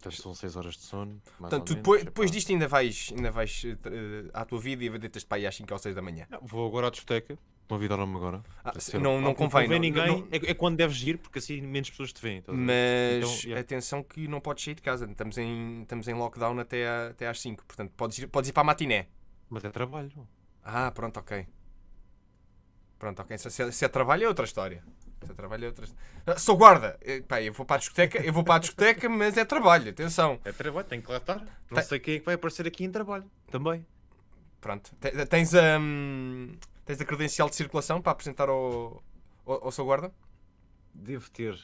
Portanto, são 6 horas de sono. Portanto, depois, menos, depois disto ainda vais, ainda vais eh, eh, à tua vida e deitas-te para aí às 5 ou 6 da manhã. Não, Vou agora à discoteca. Convidaram-me agora. Ah, não, não Ah, convém. não- ninguém. não- É, é quando deves ir, porque assim menos pessoas te veem. a? Mas Então, yeah. atenção que não podes sair de casa. Estamos em, estamos em lockdown até, à- até às 5. Portanto, podes ir, podes ir para a matiné. Mas é trabalho. Ah, pronto, ok. Pronto, ok. Se, se- se é trabalho é outra história. Se é trabalho é outra Ah, Sou guarda. Eh, Pá, eu vou para a discoteca, eu vou para a discoteca, mas é trabalho. Atenção. É trabalho, tem que lá estar. Não Tem- sei quem é que vai aparecer aqui em trabalho. Também. Pronto. Te- Tens a, hum, tens a credencial de circulação para apresentar ao, ao, ao seu guarda? Devo ter.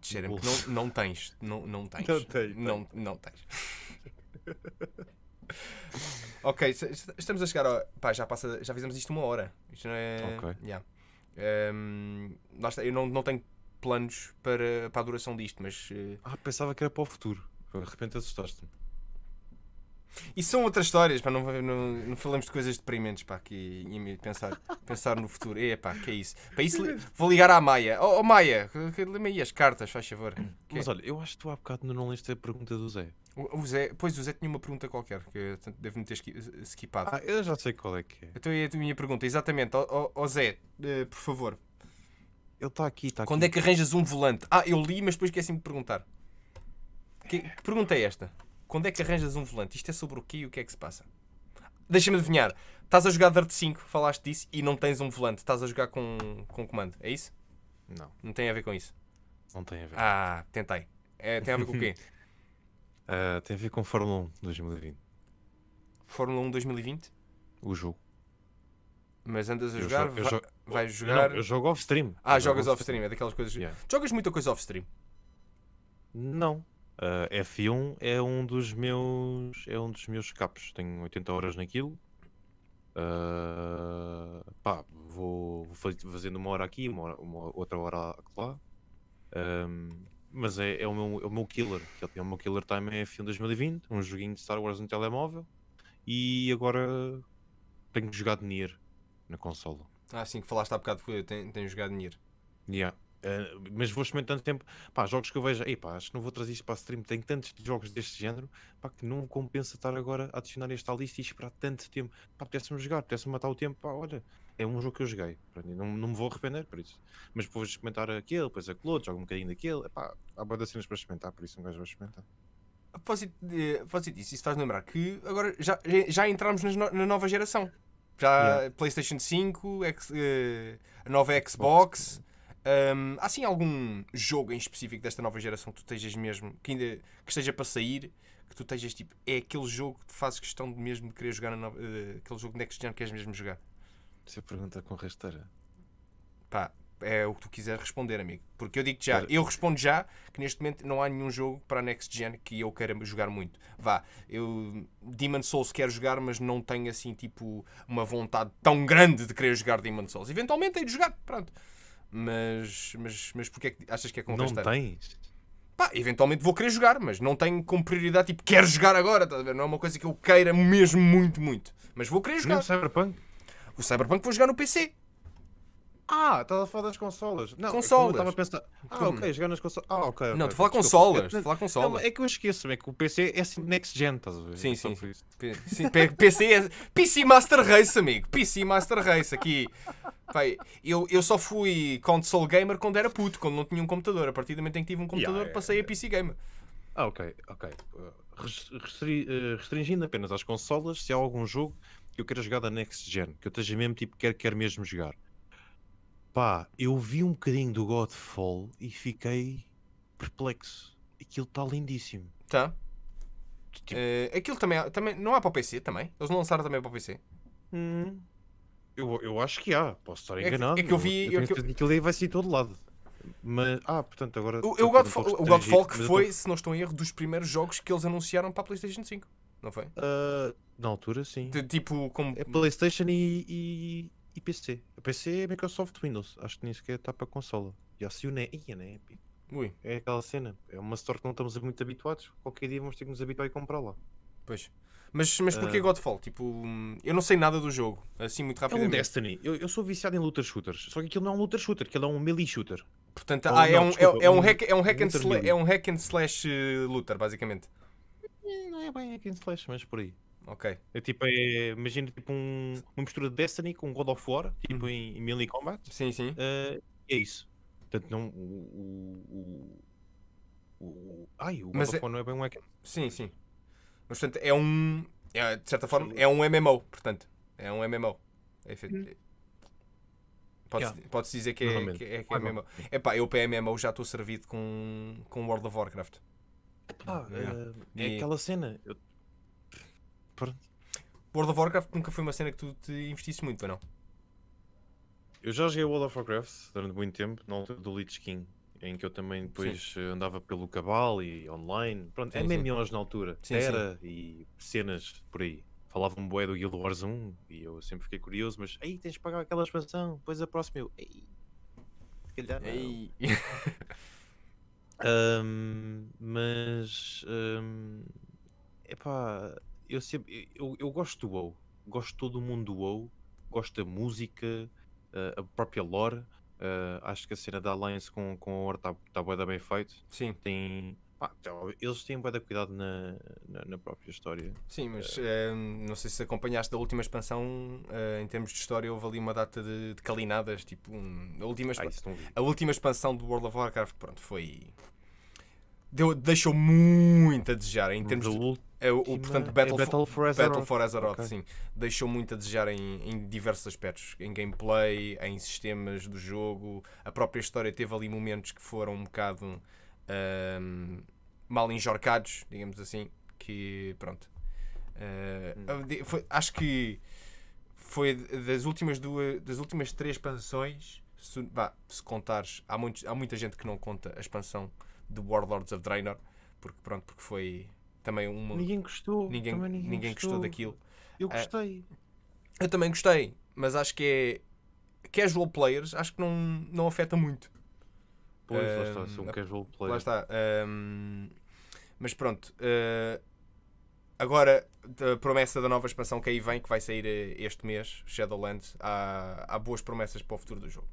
Cheira-me que não, não tens. Não, não tens. Não tenho, Não, não tens. ok, estamos a chegar ao. Pá, já, passa, já fizemos isto uma hora. Isto não é. Ok. Yeah. Lá está, eu não, não tenho planos para, para a duração disto, mas. eh, Ah, pensava que era para o futuro. De repente assustaste-me. Isso são outras histórias, pá, não, não, não falamos de coisas deprimentes, pá, que ia pensar, pensar no futuro. É, pá, que é isso? Para isso vou ligar à Maia. Oh, oh Maia, lê-me aí as cartas, faz favor. Que- Mas olha, eu acho que tu há bocado não leste a pergunta do Zé. O, o Zé, pois o Zé tinha uma pergunta qualquer, que devo-me ter skipado. Ah, eu já sei qual é que é. Então é a minha pergunta, exatamente. Ó ó- ó Zé, eh, por favor, Ele está aqui, está aqui. quando é que arranjas um volante? Ah, eu li, mas depois esqueci-me de perguntar. Que, que pergunta é esta? Quando é que arranjas um volante? Isto é sobre o quê e o que é que se passa? Deixa-me adivinhar. Estás a jogar Dirt 5, falaste disso, e não tens um volante. Estás a jogar com, com comando. É isso? Não, Não tem a ver com isso. não tem a ver. Ah, tentei. É, tem a ver com o quê? Ah, tem a ver com Fórmula 1 2020. Fórmula 1 2020? O jogo. Mas andas a Eu jogar? jo- eu va- jo- vais Não, jogar. eu jogo off-stream. Ah, Eu jogo jogas off-stream, é daquelas coisas. Yeah. Jogas muita coisa off-stream. Não. Ah, F1 é um dos meus é um dos meus escapes. Tenho 80 horas naquilo. Ah, pá, vou, vou faz- fazendo uma hora aqui, uma, hora- uma outra hora lá. Ahm, mas é, é, o meu, é o meu killer. É o meu killer time é F1 2020, um joguinho de Star Wars no telemóvel. E agora tenho jogado Nier na consola. Ah, sim, que falaste há bocado que tenho, tenho jogado Nier. Yeah. Eh, mas vou experimentando tempo. Pá, jogos que eu vejo, ei pá, acho que não vou trazer isto para a stream. Tenho tantos jogos deste género pá, que não compensa estar agora a adicionar este à lista e esperar tanto tempo. Pá, apetece-me jogar, apetece-me matar o tempo. Pá, olha, é um jogo que eu joguei. Não, não me vou arrepender por isso. Mas depois experimentar aquele, depois aquele outro, jogo um bocadinho daquele. Epá, há boas cenas para experimentar, por isso um gajo vai experimentar. A propósito, de, a propósito disso, isso faz lembrar que agora já, já entramos no- na nova geração. Já Yeah. PlayStation 5, X- eh, a nova Xbox. Hum, há assim algum jogo em específico desta nova geração que tu estejas mesmo, que ainda que esteja para sair, que tu estejas tipo, é aquele jogo que tu fazes questão de mesmo de querer jogar na nova, eh, aquele jogo de Next Gen que queres mesmo jogar? Você pergunta com rasteira. Pá, é o que tu quiser responder, amigo. Porque eu digo já, eu respondo já que neste momento não há nenhum jogo para a Next Gen que eu queira jogar muito. Vá, eu Demon Souls quero jogar, mas não tenho assim tipo uma vontade tão grande de querer jogar Demon Souls. Eventualmente hei de jogar, pronto. Mas, mas, mas porquê é que achas que é com Não rasteira? tens? Pá, eventualmente vou querer jogar, mas não tenho como prioridade tipo quero jogar agora, estás a ver? Não é uma coisa que eu queira mesmo muito, muito. Mas vou querer jogar. Não, Cyberpunk? O Cyberpunk vou jogar no PC. Ah, estás a falar das consolas. Não, é Consolas. Eu estava a pensar. Ah, ok, jogar nas consolas. Ah, ok. Não, ok, tu falar consolas, falar Não, consolas. é que eu esqueço, é que o PC é assim next gen, estás a ver? Sim, É sim, sim. PC, é- PC Master Race, amigo. PC Master Race aqui. Pai, eu, eu só fui console gamer quando era puto, quando não tinha um computador. A partir do momento em que tive um computador, Yeah, passei a PC gamer. Ah, ok, ok. Uh, restri- uh, restringindo apenas às consolas, se há algum jogo que eu queira jogar da next gen, que eu esteja mesmo tipo, quero, quero mesmo jogar. Pá, eu vi um bocadinho do Godfall e fiquei perplexo. Aquilo está lindíssimo. Tá? Tipo, Eh, aquilo também, também. Não há para o PC também? Eles não lançaram também para o PC? hum, eu, eu acho que há, posso estar É que- enganado. é que eu vi- Eu, eu- tenho que eu- certeza que aquilo aí vai ser em todo lado. Mas, ah, portanto, agora. O, o, um Godfall, pouco o Godfall que eu foi, estou- se não estou em erro, dos primeiros jogos que eles anunciaram para a PlayStation 5. Não foi? Ah, na altura, sim. De- tipo, como. É PlayStation e, e, e PC. A PC é Microsoft Windows. Acho que nem sequer está para consola. Já se une. Ia, né? Ui, É aquela cena. É uma store que não estamos muito habituados. Qualquer dia vamos ter que nos habituar e comprar lá. pois. Mas, mas porquê Ah. Godfall? Tipo, eu não sei nada do jogo. Assim, muito É um rapidamente. Destiny. Eu, eu sou viciado em looter shooters. Só que aquilo não é um looter shooter, aquilo é um melee shooter. Portanto, ah, é, não, um, desculpa, é, é um um- hack, é um hack and é um hack and slash eh, looter, basicamente. Não é bem aqui em slash, mas por aí. Ok. É tipo, é, imagina tipo um, uma mistura de Destiny com God of War, tipo Uhum. em, em melee combat. Sim, sim. Eh, é isso. Portanto, não. O. o, o, ai, o God Mas of é- War não é bem um hack. Sim, sim. Mas portanto é um. é, de certa forma, é um MMO. Portanto, é um MMO. É efeito- Pode-se Yeah. pode-se dizer que é, que é, que é Ah, não. MMO. Epá, eu para MMO já estou servido com, com World of Warcraft. Pá, Yeah. eh, é E- aquela cena. Eu- Pronto. World of Warcraft nunca foi uma cena que tu te investiste muito, para não? Eu já joguei World of Warcraft durante muito tempo, na altura do Lich King, em que eu também depois eh, andava pelo Cabal e online. Pronto, Sim, sim. MMOs na altura. Sim, Era e cenas por aí. Falavam bué do Guild Wars 1 e eu sempre fiquei curioso, mas aí tens de pagar aquela expansão, depois a próxima eu. Ei, se calhar não." Ei. Ahm, mas é epá, eu sempre eu, eu gosto do WoW, gosto de todo o mundo do WoW, gosto da música, ah, a própria lore. ah, acho que a cena da Alliance com, com a Horde está tá da bem feito. Sim, Tem, então, eles têm da cuidado na, na, na própria história. sim, mas eh, não sei se acompanhaste da última expansão. eh, em termos de história, houve ali uma data de, de calinadas. Tipo, um- a, última, Ah, a última expansão do World of Warcraft, pronto, foi. Deu, deixou muito a desejar em termos de. É, o, o, portanto, é Battle, for- Battle for Azeroth. Battle for Azeroth, Ok. sim. Deixou muito a desejar em, em diversos aspectos. Em gameplay, em sistemas do jogo. A própria história teve ali momentos que foram um bocado ahm, mal enjorcados, digamos assim. Que, pronto. De- foi- acho que foi das últimas duas, das últimas três expansões. Se, vá, se contares, há, muitos, há muita gente que não conta a expansão de Warlords of Draenor, porque pronto, porque foi também uma. Ninguém gostou. Ninguém, também ninguém, gostou daquilo. Eu Ah, gostei. Eu também gostei, mas acho que é. Casual players, acho que não, não afeta muito. Pois, lá está, Ahm, sou um casual player. Lá está. ahm, mas pronto. ah, agora, a promessa da nova expansão que aí vem, que vai sair eh, este mês, Shadowlands, há, há boas promessas para o futuro do jogo.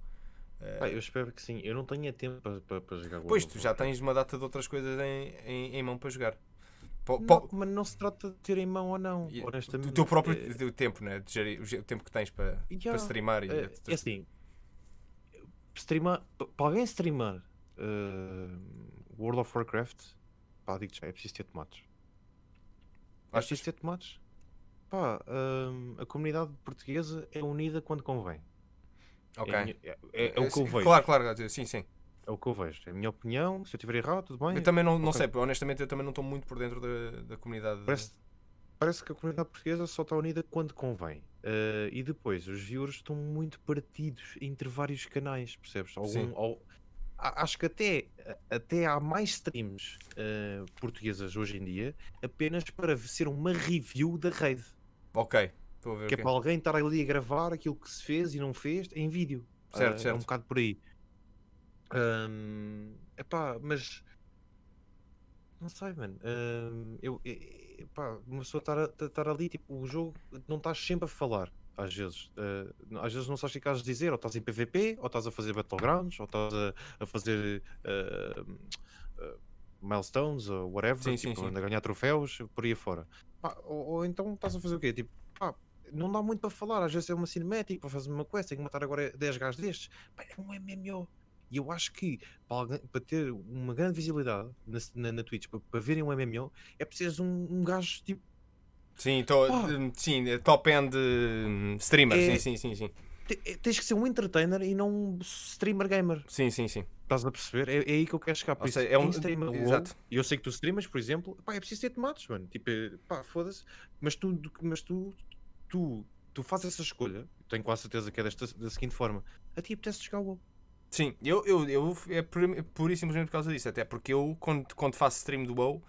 Ah, eu espero que sim. Eu não tenho tempo para, para, para jogar pois, tu já tens uma data de outras coisas em, em, em mão para jogar. Po- Não, po- mas não se trata de ter em mão ou não, e- honestamente. o teu próprio É, o tempo, né? de gerir- o tempo que tens para, Já, para streamar. E, é, é assim, streamar, pa- para alguém streamar eh, World of Warcraft, pá, digo já, é preciso ter tomates. É preciso ter tomates. Pá, hum, a comunidade portuguesa é unida quando convém. Ok. É, é- é- é o que Sim, eu vejo. Claro, claro, sim, sim. É o que eu vejo. É a minha opinião. Se eu estiver errado, tudo bem. Eu também não, não ok. sei, honestamente, eu também não estou muito por dentro da, da comunidade. Parece, parece que a comunidade portuguesa só está unida quando convém. Eh, e depois, os viewers estão muito partidos entre vários canais, percebes? Algum, ao- acho que até, até há mais streams eh, portuguesas hoje em dia apenas para ser uma review da raid. Ok, estou a ver. Que é para alguém estar ali a gravar aquilo que se fez e não fez em vídeo. Certo, Eh, É certo. um bocado por aí. Ahm, epá, mas não sei, mano. Ahm, eu, epá, uma pessoa estar, a- estar ali, tipo, o jogo não estás sempre a falar. Às vezes, Ah, às vezes não sabes o que de dizer, ou estás em PVP, ou estás a fazer Battlegrounds, ou estás a, a fazer ah, ah, milestones, ou whatever, Sim, sim, tipo, sim. a ganhar troféus, por aí afora. Pá, ou, ou então estás a fazer o quê? Tipo, pá, não dá muito para falar, às vezes é uma cinemática para fazer uma quest, tem que matar agora 10 gajos destes. Pá, é um MMO. E eu acho que para, alguém- para ter uma grande visibilidade na, na, na Twitch, para, para verem um MMO, é preciso um, um gajo tipo. Sim, Pá. hum, sim, é top-end hum, streamer. É- Sim, sim, sim, sim. é- Tens que ser um entertainer e não um streamer gamer. Sim, sim, sim. Estás a perceber? É, é aí que eu quero chegar. Por isso, seja, é um- WoW, exato. e eu sei que tu streamas, por exemplo, pá, é preciso ter tomates, mano. Tipo, é, pá, foda-se. Mas tu, mas tu, tu, tu fazes essa escolha, tenho quase certeza que é desta, da seguinte forma: a ti apetece jogar o WoW. Sim, eu, eu, eu é pura e simplesmente por causa disso. Até porque eu, quando, quando faço stream do WoW,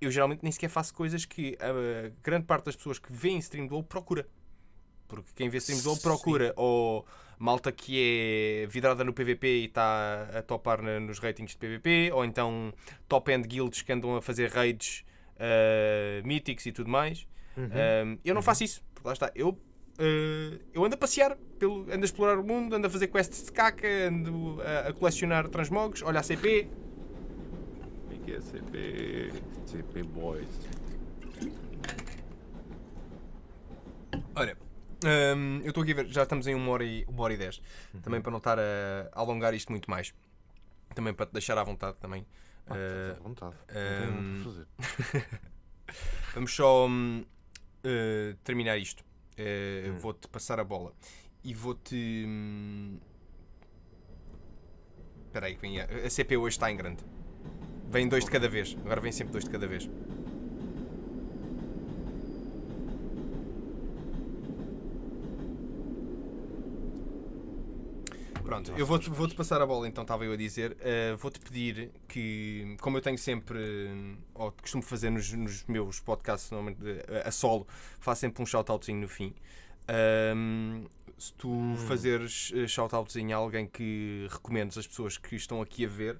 eu geralmente nem sequer faço coisas que a grande parte das pessoas que veem stream do WoW procura. porque quem vê streams ou procura ou malta que é vidrada no PVP e está a topar na- nos ratings de PVP, ou então top-end guilds que andam a fazer raids uh, míticos e tudo mais. Uhum. Um, eu não faço isso, porque lá está. Eu, uh, eu ando a passear, pelo, ando a explorar o mundo, ando a fazer quests de caca, ando a, a colecionar transmogs, olha a CP. O que é CP? CP Boys. Olha, hum, eu estou aqui a ver, já estamos em uma hora e, uma hora e dez. Também para não estar a, a alongar isto muito mais. Também para te deixar à vontade também. Ah, Uh, estás à vontade. Não tenho nada para fazer. Vamos só hum, uh, terminar isto. Uh, Hum. Vou-te passar a bola e vou-te. hum, Espera aí, que vem a, a CP hoje está em grande. Vem dois de cada vez. Agora vem sempre dois de cada vez. Pronto, eu vou-te vou-te passar a bola então, estava eu a dizer. Uh, vou-te pedir que, como eu tenho sempre, hum, ou costumo fazer nos, nos meus podcasts, normalmente a solo, faço sempre um shout-outzinho no fim. Um, se tu fazeres uh, shout-outs em alguém que recomendes as pessoas que estão aqui a ver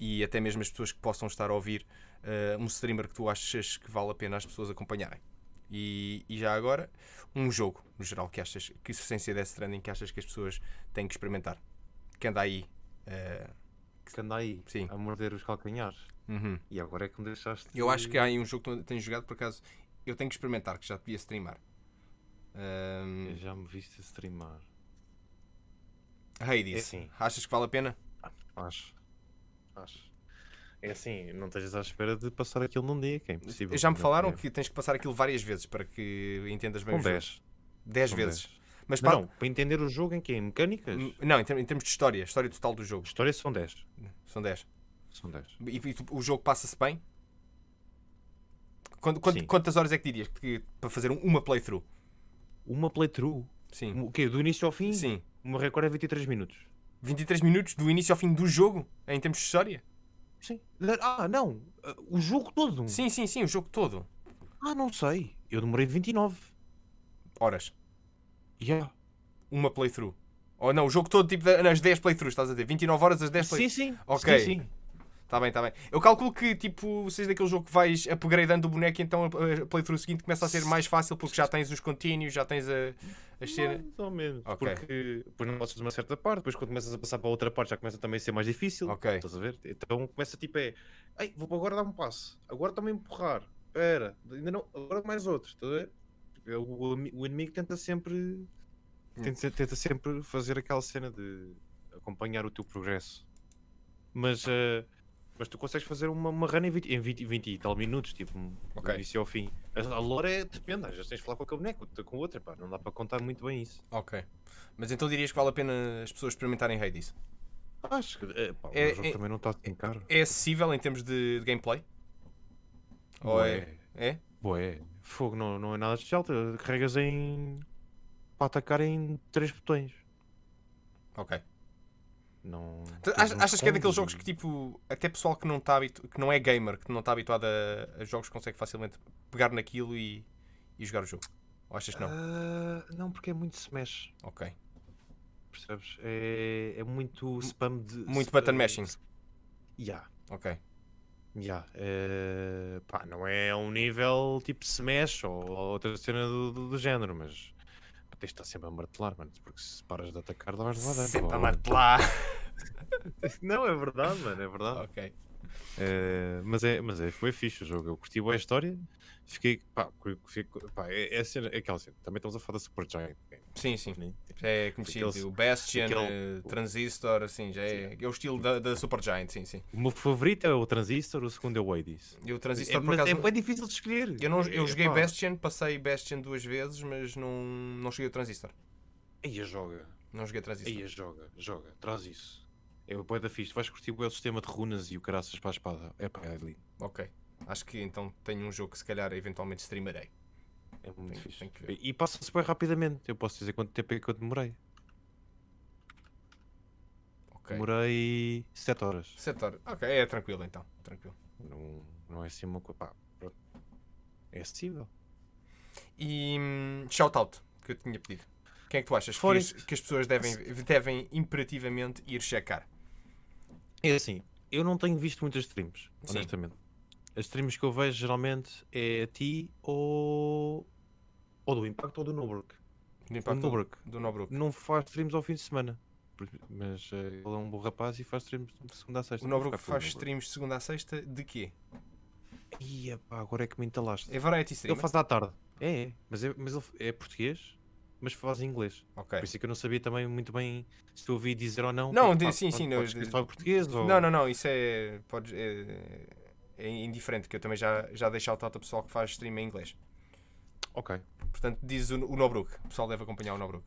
e até mesmo as pessoas que possam estar a ouvir, uh, um streamer que tu achas que vale a pena as pessoas acompanharem. E, e já agora, um jogo, no geral, que achas que sem ser Death Stranding, que achas que as pessoas têm que experimentar. Que anda aí. uh, Que anda aí Sim. a morder os calcanhares. uhum. E agora é que me deixaste. Eu acho que há aí um jogo que tens jogado, por acaso, eu tenho que experimentar, que já devia streamar. Um, Já me viste streamar. Hades, É assim. achas que vale a pena? Acho. Acho. É assim, não estejas à espera de passar aquilo num dia, que é impossível. Já me falaram é. que tens que passar aquilo várias vezes para que entendas bem Com o jogo. 10. 10 São vezes. 10. Mas para... não, para entender o jogo em que? Em mecânicas? Não, em termos, de história, história total do jogo. História são 10. São 10. São 10. E, e o jogo passa-se bem? Quanto- Sim. quantas horas é que dirias que, para fazer um- uma playthrough? Uma playthrough. Sim. O quê? Do início ao fim? Sim. O meu recorde é 23 minutos. 23 minutos do início ao fim do jogo, em termos de história? Sim. Ah, não. O jogo todo. Sim, sim, sim, o jogo todo. Ah, não sei. Eu demorei 29. Horas. Yeah. Uma playthrough. Ou não, o jogo todo, tipo, nas 10 playthroughs, estás a dizer? 29 horas as 10 Sim, playthroughs. sim. Ok. Sim, sim. Está bem, está bem. Eu calculo que, tipo, seja daquele jogo que vais upgradeando o boneco, então a playthrough seguinte começa a ser mais fácil porque já tens os contínuos, já tens a, as cenas. Mais ou menos. Ok. Porque depois não gostas de uma certa parte, depois quando começas a passar para outra parte já começa também a ser mais difícil. Ok. Estás a ver? Então começa tipo é. Ei, vou agora dar um passo. Agora também empurrar. Espera. Ainda não. Agora mais outro. Estás a ver? Tipo, O, o, inimigo tenta sempre. Tenta, tenta sempre fazer aquela cena de acompanhar o teu progresso. Mas. eh, mas tu consegues fazer uma, uma run em 20, em 20, 20 e tal minutos, tipo, Ok. do início ao fim. A, a lore é, depende, às vezes tens de falar com aquele boneco, com outra, pá, não dá para contar muito bem isso. Ok. Mas então dirias que vale a pena as pessoas experimentarem Hades? Acho que eh, pá, É- o jogo é- também não está assim caro. É acessível em termos de, de gameplay? Ou é? É? Boé, fogo não, não é nada especial, carregas em. para atacar em três botões. Ok. Não. Uns Achas que é daqueles jogos que tipo, até pessoal que não, tá habitu... que não é gamer, que não está habituado a... a jogos, consegue facilmente pegar naquilo e, e jogar o jogo? Ou achas que não? Ah, não, porque é muito smash, Ok. percebes? É, é muito spam de. Muito sp- button mashing. Ya. Ok. Ya, eh, pá, não é um nível tipo Smash ou, ou outra cena do, do, do género, mas tens de estar sempre a martelar, mano, porque se paras de atacar, vais levar dano. Sempre a martelar. Não, é verdade, mano, é verdade. ok. Eh, mas é, mas é, foi fixe o jogo, eu curti boa a história, fiquei, pá, fiquei, pá é, é, cena, é aquela cena, também estamos a falar da Supergiant. Game, Sim, sim. né? Já é conhecido. Aqueles- o Bastion, aquele- eh, Transistor, assim, já é, é o estilo da, da Supergiant, sim, sim. O meu favorito é o Transistor, o segundo é o Hades. E o É, Transistor, por mas acaso... é bem difícil de escolher. Eu, não, eu É, joguei pá, Bastion, passei Bastion duas vezes, mas não, não cheguei ao Transistor. Aí a joga. Não joguei Transistor. Aí joga, joga, traz isso. É o da fixe, vais curtir o sistema de runas e o caraças para a espada. É pá, é lindo. Ok. Acho que então tenho um jogo que se calhar eventualmente streamarei. É muito Tenho- fixe. ver. E, passa-se bem rapidamente. Eu posso dizer quanto tempo é que eu demorei. Ok. Demorei 7 horas. Setor. Ok, é tranquilo então. Tranquilo. Não, não é assim uma coisa. Pá, pronto. É acessível. E hum, shout-out que eu tinha pedido. Quem é que tu achas que, as- que as pessoas devem, devem imperativamente ir checar? É assim, eu não tenho visto muitas streams, Sim. honestamente. As streams que eu vejo geralmente é a ti ou, ou do Impact ou do Nobrook. Do O impacto Nobrook do Nobrook. não faz streams ao fim de semana. Mas eh, ele é um bom rapaz e faz streams de segunda a sexta. O Nobrook faz streams de segunda a sexta de quê? Ia, pá, agora é que me entalaste. É variety Ele stream? faz à tarde. É, é. Mas, é, mas ele é português, mas faz em inglês. Ok. Por isso é que eu não sabia também muito bem se ouvi dizer ou não. Não, Tipo, de- sim, pode- sim, pode não, escrever de- só em português ou... Não, não, não, isso é, podes- é, é indiferente, que eu também já, já deixei out ao pessoal que faz stream em inglês. Ok. Portanto, diz o, o Nobrook. O pessoal deve acompanhar o Nobrook.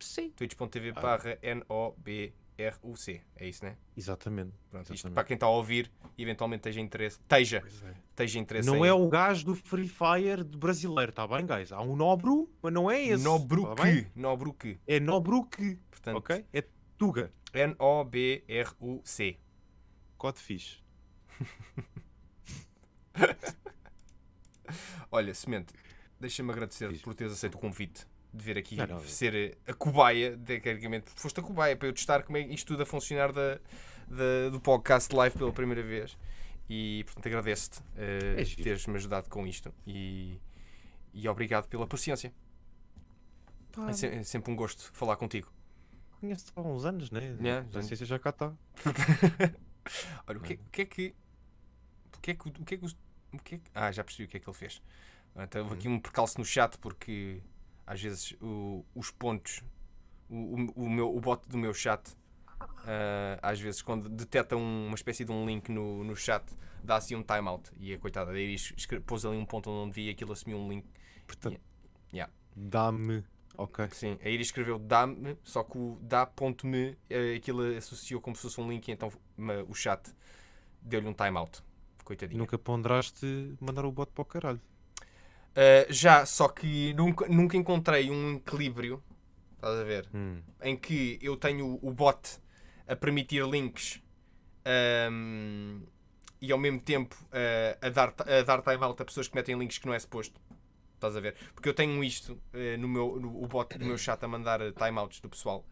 Sim. twitch.tv Ah. barra N-O-B-R-U-C. É isso, né? Exatamente. Pronto, isto Exatamente. para quem está a ouvir e eventualmente esteja interesse, esteja, Pois é. esteja interesse Não em é o gajo do Free Fire de brasileiro, tá bem, guys? Há um Nobru, mas não é esse. Nobruk. tá bem? Nobruk. É Nobruk, Portanto, ok? É Tuga. N-O-B-R-U-C. Codfish. Olha, Semente, deixa-me agradecer por teres aceito o convite de vir aqui Não, não. ser a cobaia, tecnicamente, porque foste a cobaia para eu testar como é isto tudo a funcionar da, da- do podcast live pela primeira vez. E, portanto, agradeço-te eh, É teres-me ajudado com isto e, e obrigado pela paciência. Pá, É, se- é sempre um gosto falar contigo. conheço há uns anos, né? Yeah, a ciência já cá está. Olha, o que, o que é que. O que é que. O que é que, o que é que- ah, já percebi o que é que ele fez. Então, houve aqui um percalço no chat porque às vezes o- os pontos. O, o, meu, o bot do meu chat. ah, às vezes, quando detecta um- uma espécie de um link no, no chat, dá assim um timeout. E a coitada da Iris pôs ali um ponto onde não devia aquilo assumiu um link. Portanto, Yeah. dá-me. Ok. Sim, a Iris escreveu dá-me, só que o dá.me eh, aquilo associou como se fosse um link e então o chat deu-lhe um timeout. Coitadinho. Nunca ponderaste mandar o bot para o caralho. Uh, já, só que nunca, nunca encontrei um equilíbrio, estás a ver, Hum. em que eu tenho o bot a permitir links ahm, e ao mesmo tempo uh, a, dar, a dar timeout a pessoas que metem links que não é suposto. Estás a ver? Porque eu tenho isto uh, no meu no, o bot do meu chat a mandar timeouts do pessoal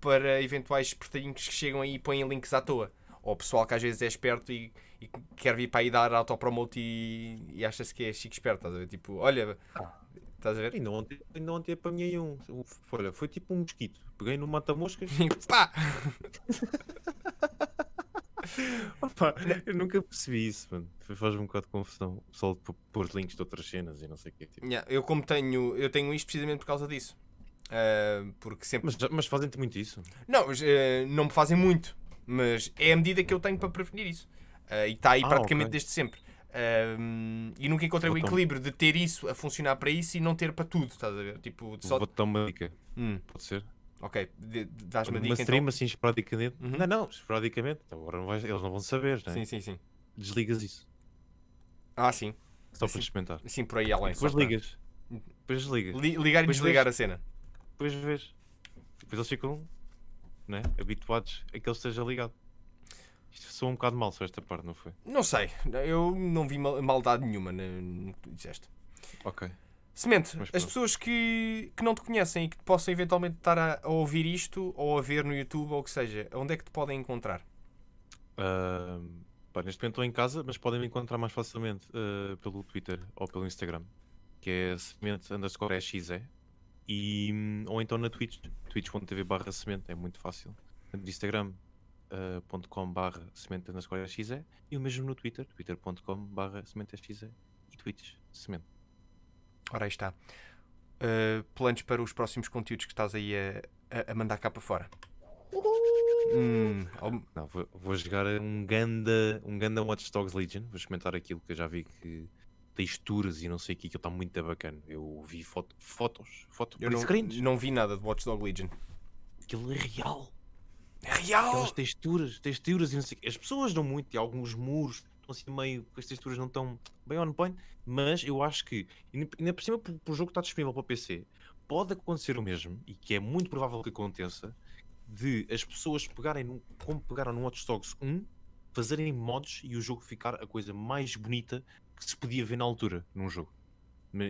para eventuais espertinhos que chegam aí e põem links à toa. Ou pessoal que às vezes é esperto e, e quer vir para aí dar autopromote e, e acha-se que é chique esperto. Estás a ver? Tipo, olha, estás a ver? Ainda ontem, ainda ontem apanhei um. um- Olha, foi tipo um mosquito. Peguei no mata-moscas. E pá! Opa, eu nunca percebi isso, mano. Faz-me um bocado de confusão. O pessoal pôr links de outras cenas e não sei o quê. tipo. Yeah, eu como tenho, eu tenho isto precisamente por causa disso. Ah, porque sempre. Mas, mas fazem-te muito isso. Não, mas, eh, não me fazem muito. Mas é a medida que eu tenho para prevenir isso. Ah, e está aí Ah, praticamente ok. desde sempre. Ah, e nunca encontrei o Então- equilíbrio de ter isso a funcionar para isso e não ter para tudo. Estás a ver? Tipo, só. Vou-te dar uma dica. Hum, Pode ser? ok, dás-me Uma dica stream então. assim esporadicamente. Uhum. Não, não, esporadicamente. Então Agora não vais- eles não vão saber, né? Sim, sim, sim. Desligas isso. Ah, sim. Só Sim. para experimentar. Sim, por aí além. Depois só para- ligas. Depois desligas. Li- ligar e Depois desligar vês. a cena. Depois vês. Depois eles ficam né, habituados a que ele esteja ligado. Isto soa um bocado mal só esta parte, não foi? Não sei. Eu não vi mal- maldade nenhuma no que tu disseste. Ok. Semente, as pessoas que, que não te conhecem e que possam eventualmente estar a, a ouvir isto ou a ver no YouTube ou o que seja, onde é que te podem encontrar? Ahm, pá, neste momento estou em casa, mas podem me encontrar mais facilmente ah, pelo Twitter ou pelo Instagram, que é semente underscore exe, e, hum, ou então na Twitch, twitch.tv barra semente, é muito fácil. No Instagram, ah, ponto .com barra semente underscore exe, e o mesmo no Twitter, twitter.com barra semente exe, e Twitch semente. Ora, aí está. Uh, planos para os próximos conteúdos que estás aí a, a- mandar cá para fora? Hum, ao- Não, vou, vou jogar um ganda, um ganda Watch Dogs Legion. Vou experimentar aquilo que eu já vi que texturas e não sei o que, aquilo está muito bacana. Eu vi foto, fotos, fotos, eu não, não vi nada de Watch Dog Legion. Aquilo é real. É real! Aquelas texturas, texturas e não sei o quê. As pessoas dão muito e alguns muros estão assim meio, as texturas não estão bem on point, mas eu acho que, ainda por cima, por, por jogo que está disponível para o PC, pode acontecer o mesmo, e que é muito provável que aconteça, de as pessoas pegarem, num, como pegaram no Watch Dogs 1, fazerem mods e o jogo ficar a coisa mais bonita que se podia ver na altura num jogo.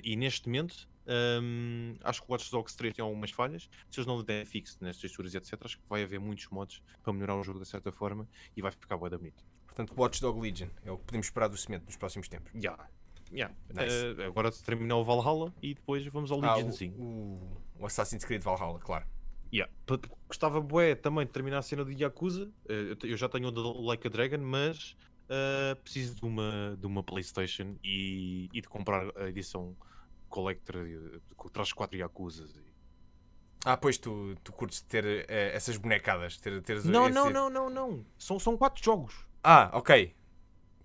E neste momento, Hum, acho que o Watch Dogs 3 tem algumas falhas. Se eles não derem fixo nas texturas, etc., acho que vai haver muitos mods para melhorar o jogo de certa forma e vai ficar bué da bonito. Portanto, Watchdog Legion é o que podemos esperar do cimento nos próximos tempos. Yeah. Yeah. Nice. Eh, agora terminar o Valhalla e depois vamos ao Ah, Legion o, sim. o, o Assassin's Creed Valhalla, claro. Yeah. Gostava bué também de terminar a cena do Yakuza. Eh, eu já tenho o Like a Dragon, mas eh, preciso de uma, de uma Playstation e, e de comprar a edição Collector que traz 4 Yakuzas. e- Ah, pois tu, tu curtes ter eh, essas bonecadas. Ter, teres Não, esse- não, não, não, não. São, são 4 jogos. Ah, ok.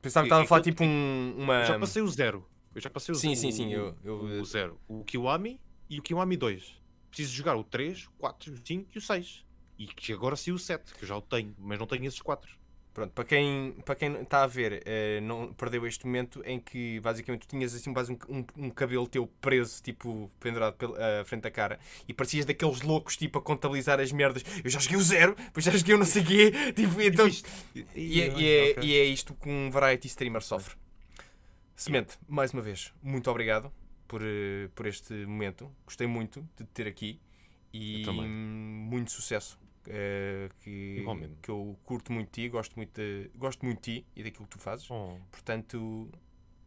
Pensava que estava a falar tipo um, uma. Eu já passei o zero. Eu já passei o Sim, ze- sim, o- sim, o- eu- eu- O zero. O Kiwami e o Kiwami 2. Preciso jogar o 3, o 4, o 5 e o 6. E que agora sim o 7, que eu já o tenho, mas não tenho esses 4. Pronto, para quem, para quem está a ver, eh, não perdeu este momento em que basicamente tu tinhas assim quase um, um, um cabelo teu preso, tipo, pendurado pela à frente da cara, e parecias daqueles loucos, tipo, a contabilizar as merdas. Eu já joguei o zero, depois já joguei o não sei o quê, tipo, então. E é, e, é, e é isto que um variety streamer sofre. Semente, mais uma vez, muito obrigado por, eh, por este momento. Gostei muito de te ter aqui e muito sucesso. Eh, que, Igualmente. que eu curto muito de ti, gosto muito de, gosto muito de ti e daquilo que tu fazes. Oh, Portanto,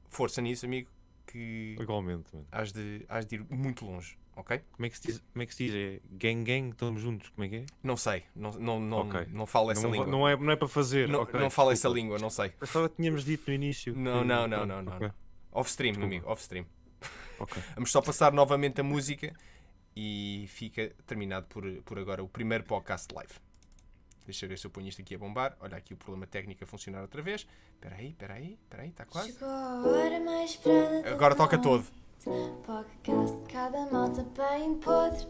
força nisso, amigo, que igualmente, mano. has de, has de ir muito longe, ok? Como é que se diz? Como é que se diz? É gang gang, estamos juntos. Como é que é? Não sei, não, não, não, Ok. não falo essa não, língua. não é, não é para fazer. Não, ok, não falo essa língua, não sei. Pensava que tínhamos dito no início. Não, que- não, não, não, não, ok, Off-stream, Desculpa. amigo, off-stream. ok. Vamos só passar novamente a música e fica terminado por, por agora o primeiro podcast live. Deixa eu ver se eu ponho isto aqui a bombar. Olha aqui o problema técnico a funcionar outra vez. Espera aí, espera aí, espera aí, está quase. Chegou a hora mais esperada Agora toca todo. Podcast, cada malta bem podre.